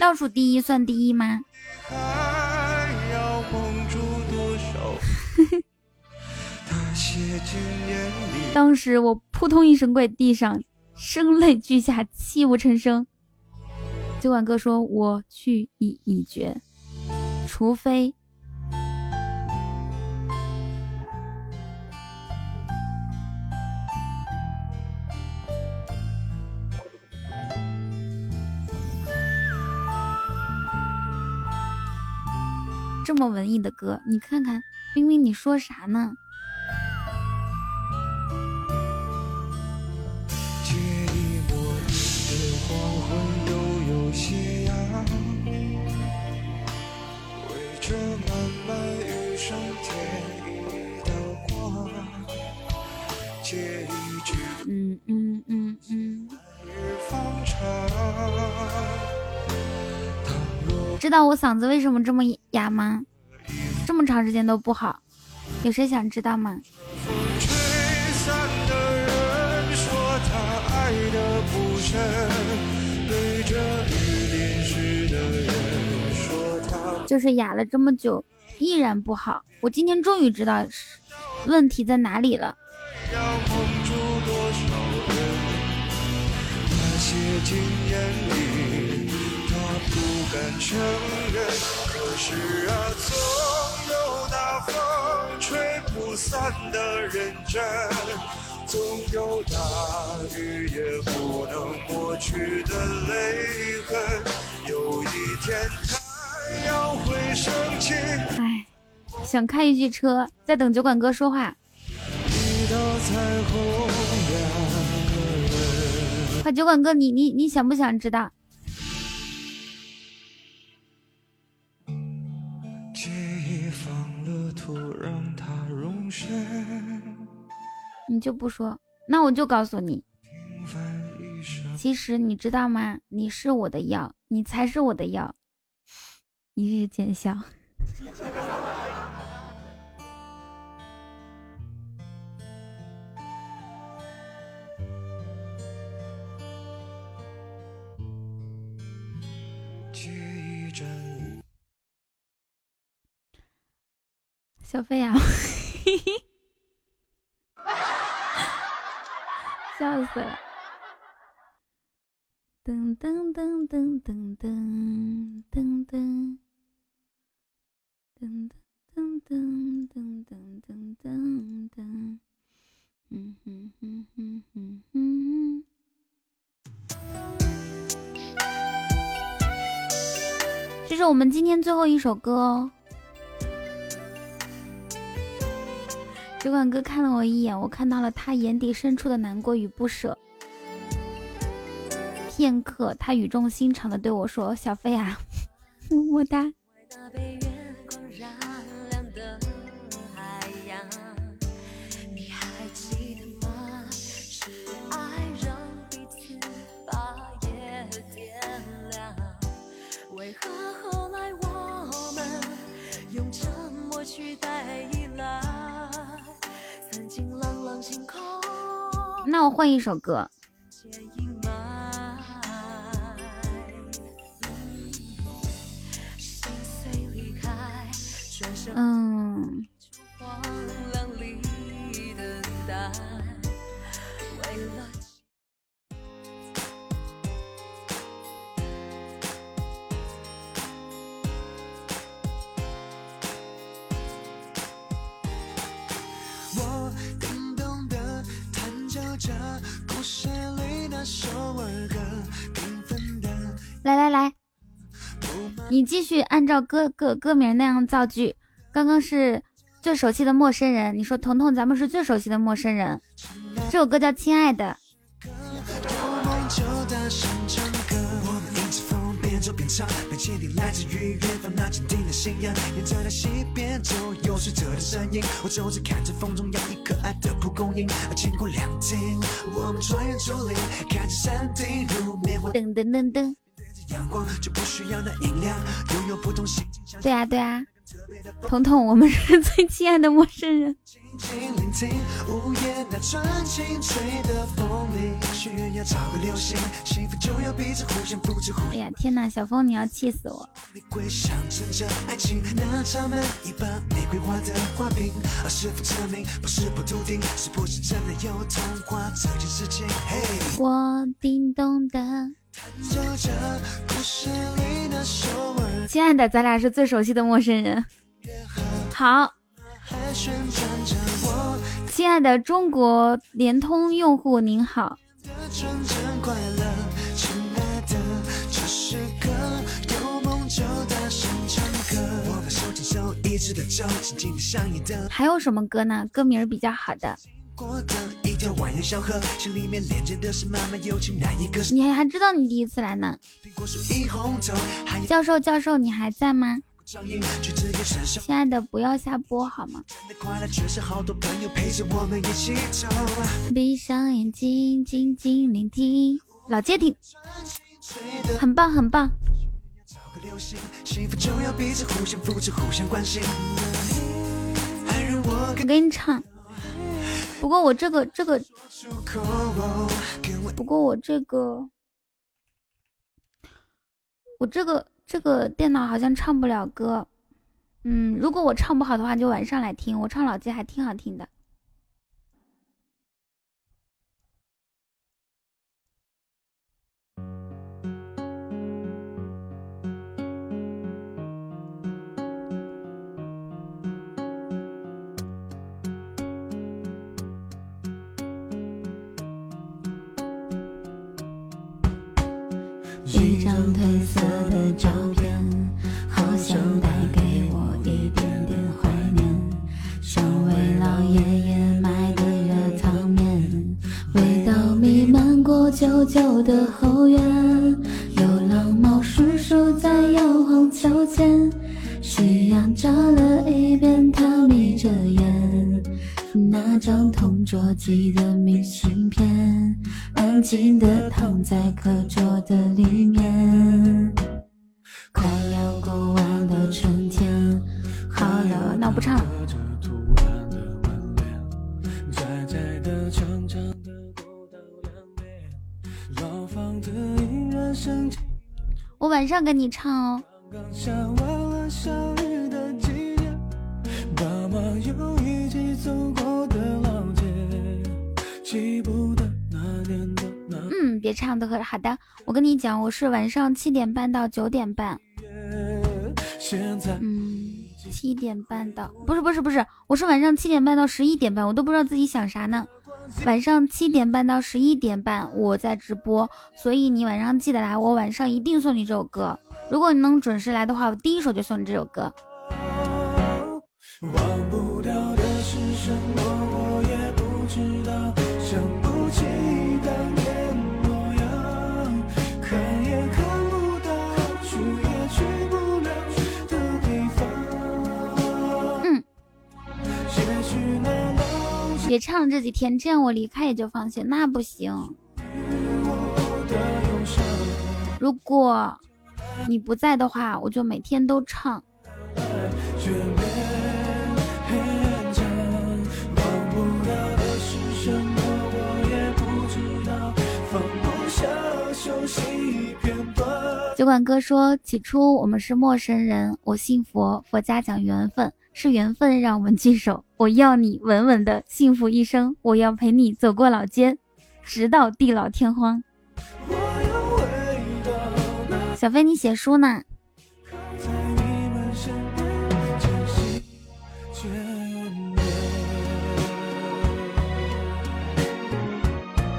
倒数第一算第一吗？当时我扑通一声跪地上，声泪俱下，泣不成声。酒馆哥说：“我去意已决，除非。”这么文艺的歌你看看冰冰你说啥呢？借一抹光一曲嗯嗯嗯嗯。知道我嗓子为什么这么哑吗？这么长时间都不好，有谁想知道吗？就是哑了这么久，依然不好。我今天终于知道问题在哪里了。总有大雨也不能抹去的泪痕，有一天太阳会升起。哎，想开一句车，在等酒馆哥说话。快，酒馆哥，你你你想不想知道？你就不说，那我就告诉你。其实你知道吗？你是我的药，你才是我的药。一日见效。小飞呀。笑死了！噔噔噔噔噔噔噔噔噔噔噔噔噔噔噔，嗯哼哼哼哼哼。这是我们今天最后一首歌哦。酒馆哥看了我一眼，我看到了他眼底深处的难过与不舍。片刻，他语重心长的对我说：“小飞啊，么么哒。”那我换一首歌。嗯。继续按照歌歌歌名那样造句，刚刚是最熟悉的陌生人，你说彤彤，咱们是最熟悉的陌生人，这首歌叫亲爱的。噔噔噔噔。对啊对啊，彤彤，我们是最亲爱的陌生人。哎呀天哪，小峰你要气死我！我叮咚的。亲爱的，咱俩是最熟悉的陌生人。好，亲爱的中国联通用户您好。还有什么歌呢？歌名比较好的。你还知道你第一次来呢？教授，教授，你还在吗？亲爱的，不要下播好吗？闭上眼睛，静静聆听。老街听，很棒很棒。我给你唱。不过我这个这个，不过我这个，我这个。这个电脑好像唱不了歌，嗯，如果我唱不好的话，就晚上来听。我唱老街还挺好听的。一张褪色的照片，好像带给我一点点怀念。像为老爷爷买的热汤面，味道弥漫过旧旧的后院。流浪猫叔叔在摇晃秋千，夕阳照了一遍，他眯着眼。那张同桌寄的明信片，安静的躺在课桌的里面。快要过完的春天，好了，那我不唱了。我晚上跟你唱哦。嗯，别唱的好的，我跟你讲，我是晚上七点半到九点半。嗯，七点半到，不是不是不是，我是晚上七点半到十一点半，我都不知道自己想啥呢。晚上七点半到十一点半我在直播，所以你晚上记得来，我晚上一定送你这首歌。如果你能准时来的话，我第一首就送你这首歌。忘不掉的是什么，我也不知道。想不起当年模样，看也看不到，去也去不了的地方。嗯。别唱，这几天这样我离开也就放心。那不行。如果你不在的话，我就每天都唱。酒馆哥说：“起初我们是陌生人，我信佛，佛家讲缘分，是缘分让我们聚首。我要你稳稳的幸福一生，我要陪你走过老街，直到地老天荒。”小飞，你写书呢？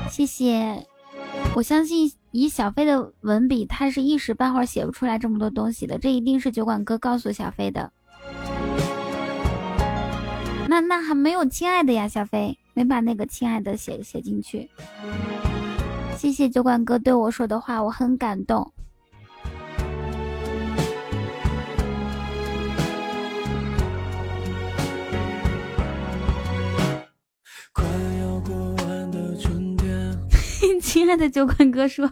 谢谢。我相信以小飞的文笔，他是一时半会儿写不出来这么多东西的。这一定是酒馆哥告诉小飞的。那那还没有亲爱的呀，小飞没把那个亲爱的写写进去。谢谢酒馆哥对我说的话，我很感动。快要过完的春天 亲爱的酒馆哥说：“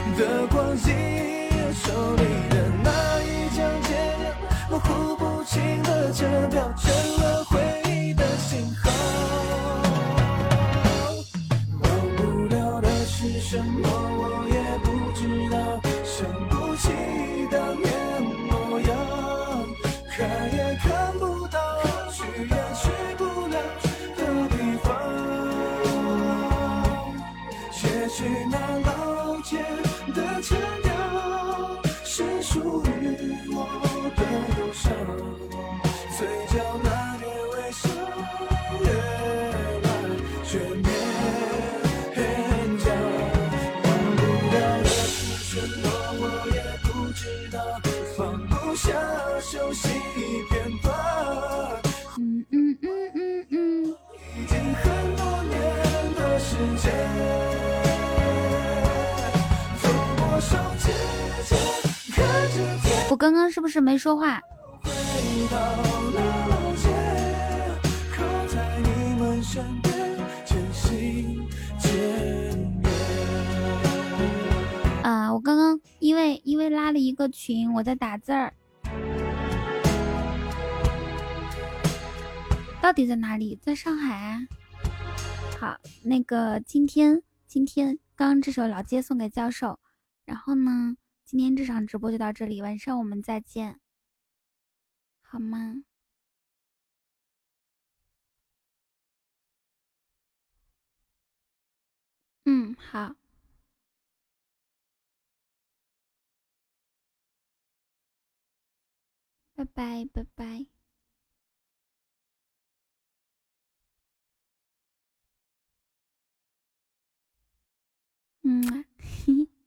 的光景，手里的那一张戒指，模糊不清的车票，刚刚是不是没说话？啊，我刚刚因为因为拉了一个群，我在打字儿。到底在哪里？在上海。好，那个今天今天刚刚这首老街送给教授，然后呢，今天这场直播就到这里，晚上我们再见，好吗？嗯，好。拜拜，拜拜。嗯，嘿。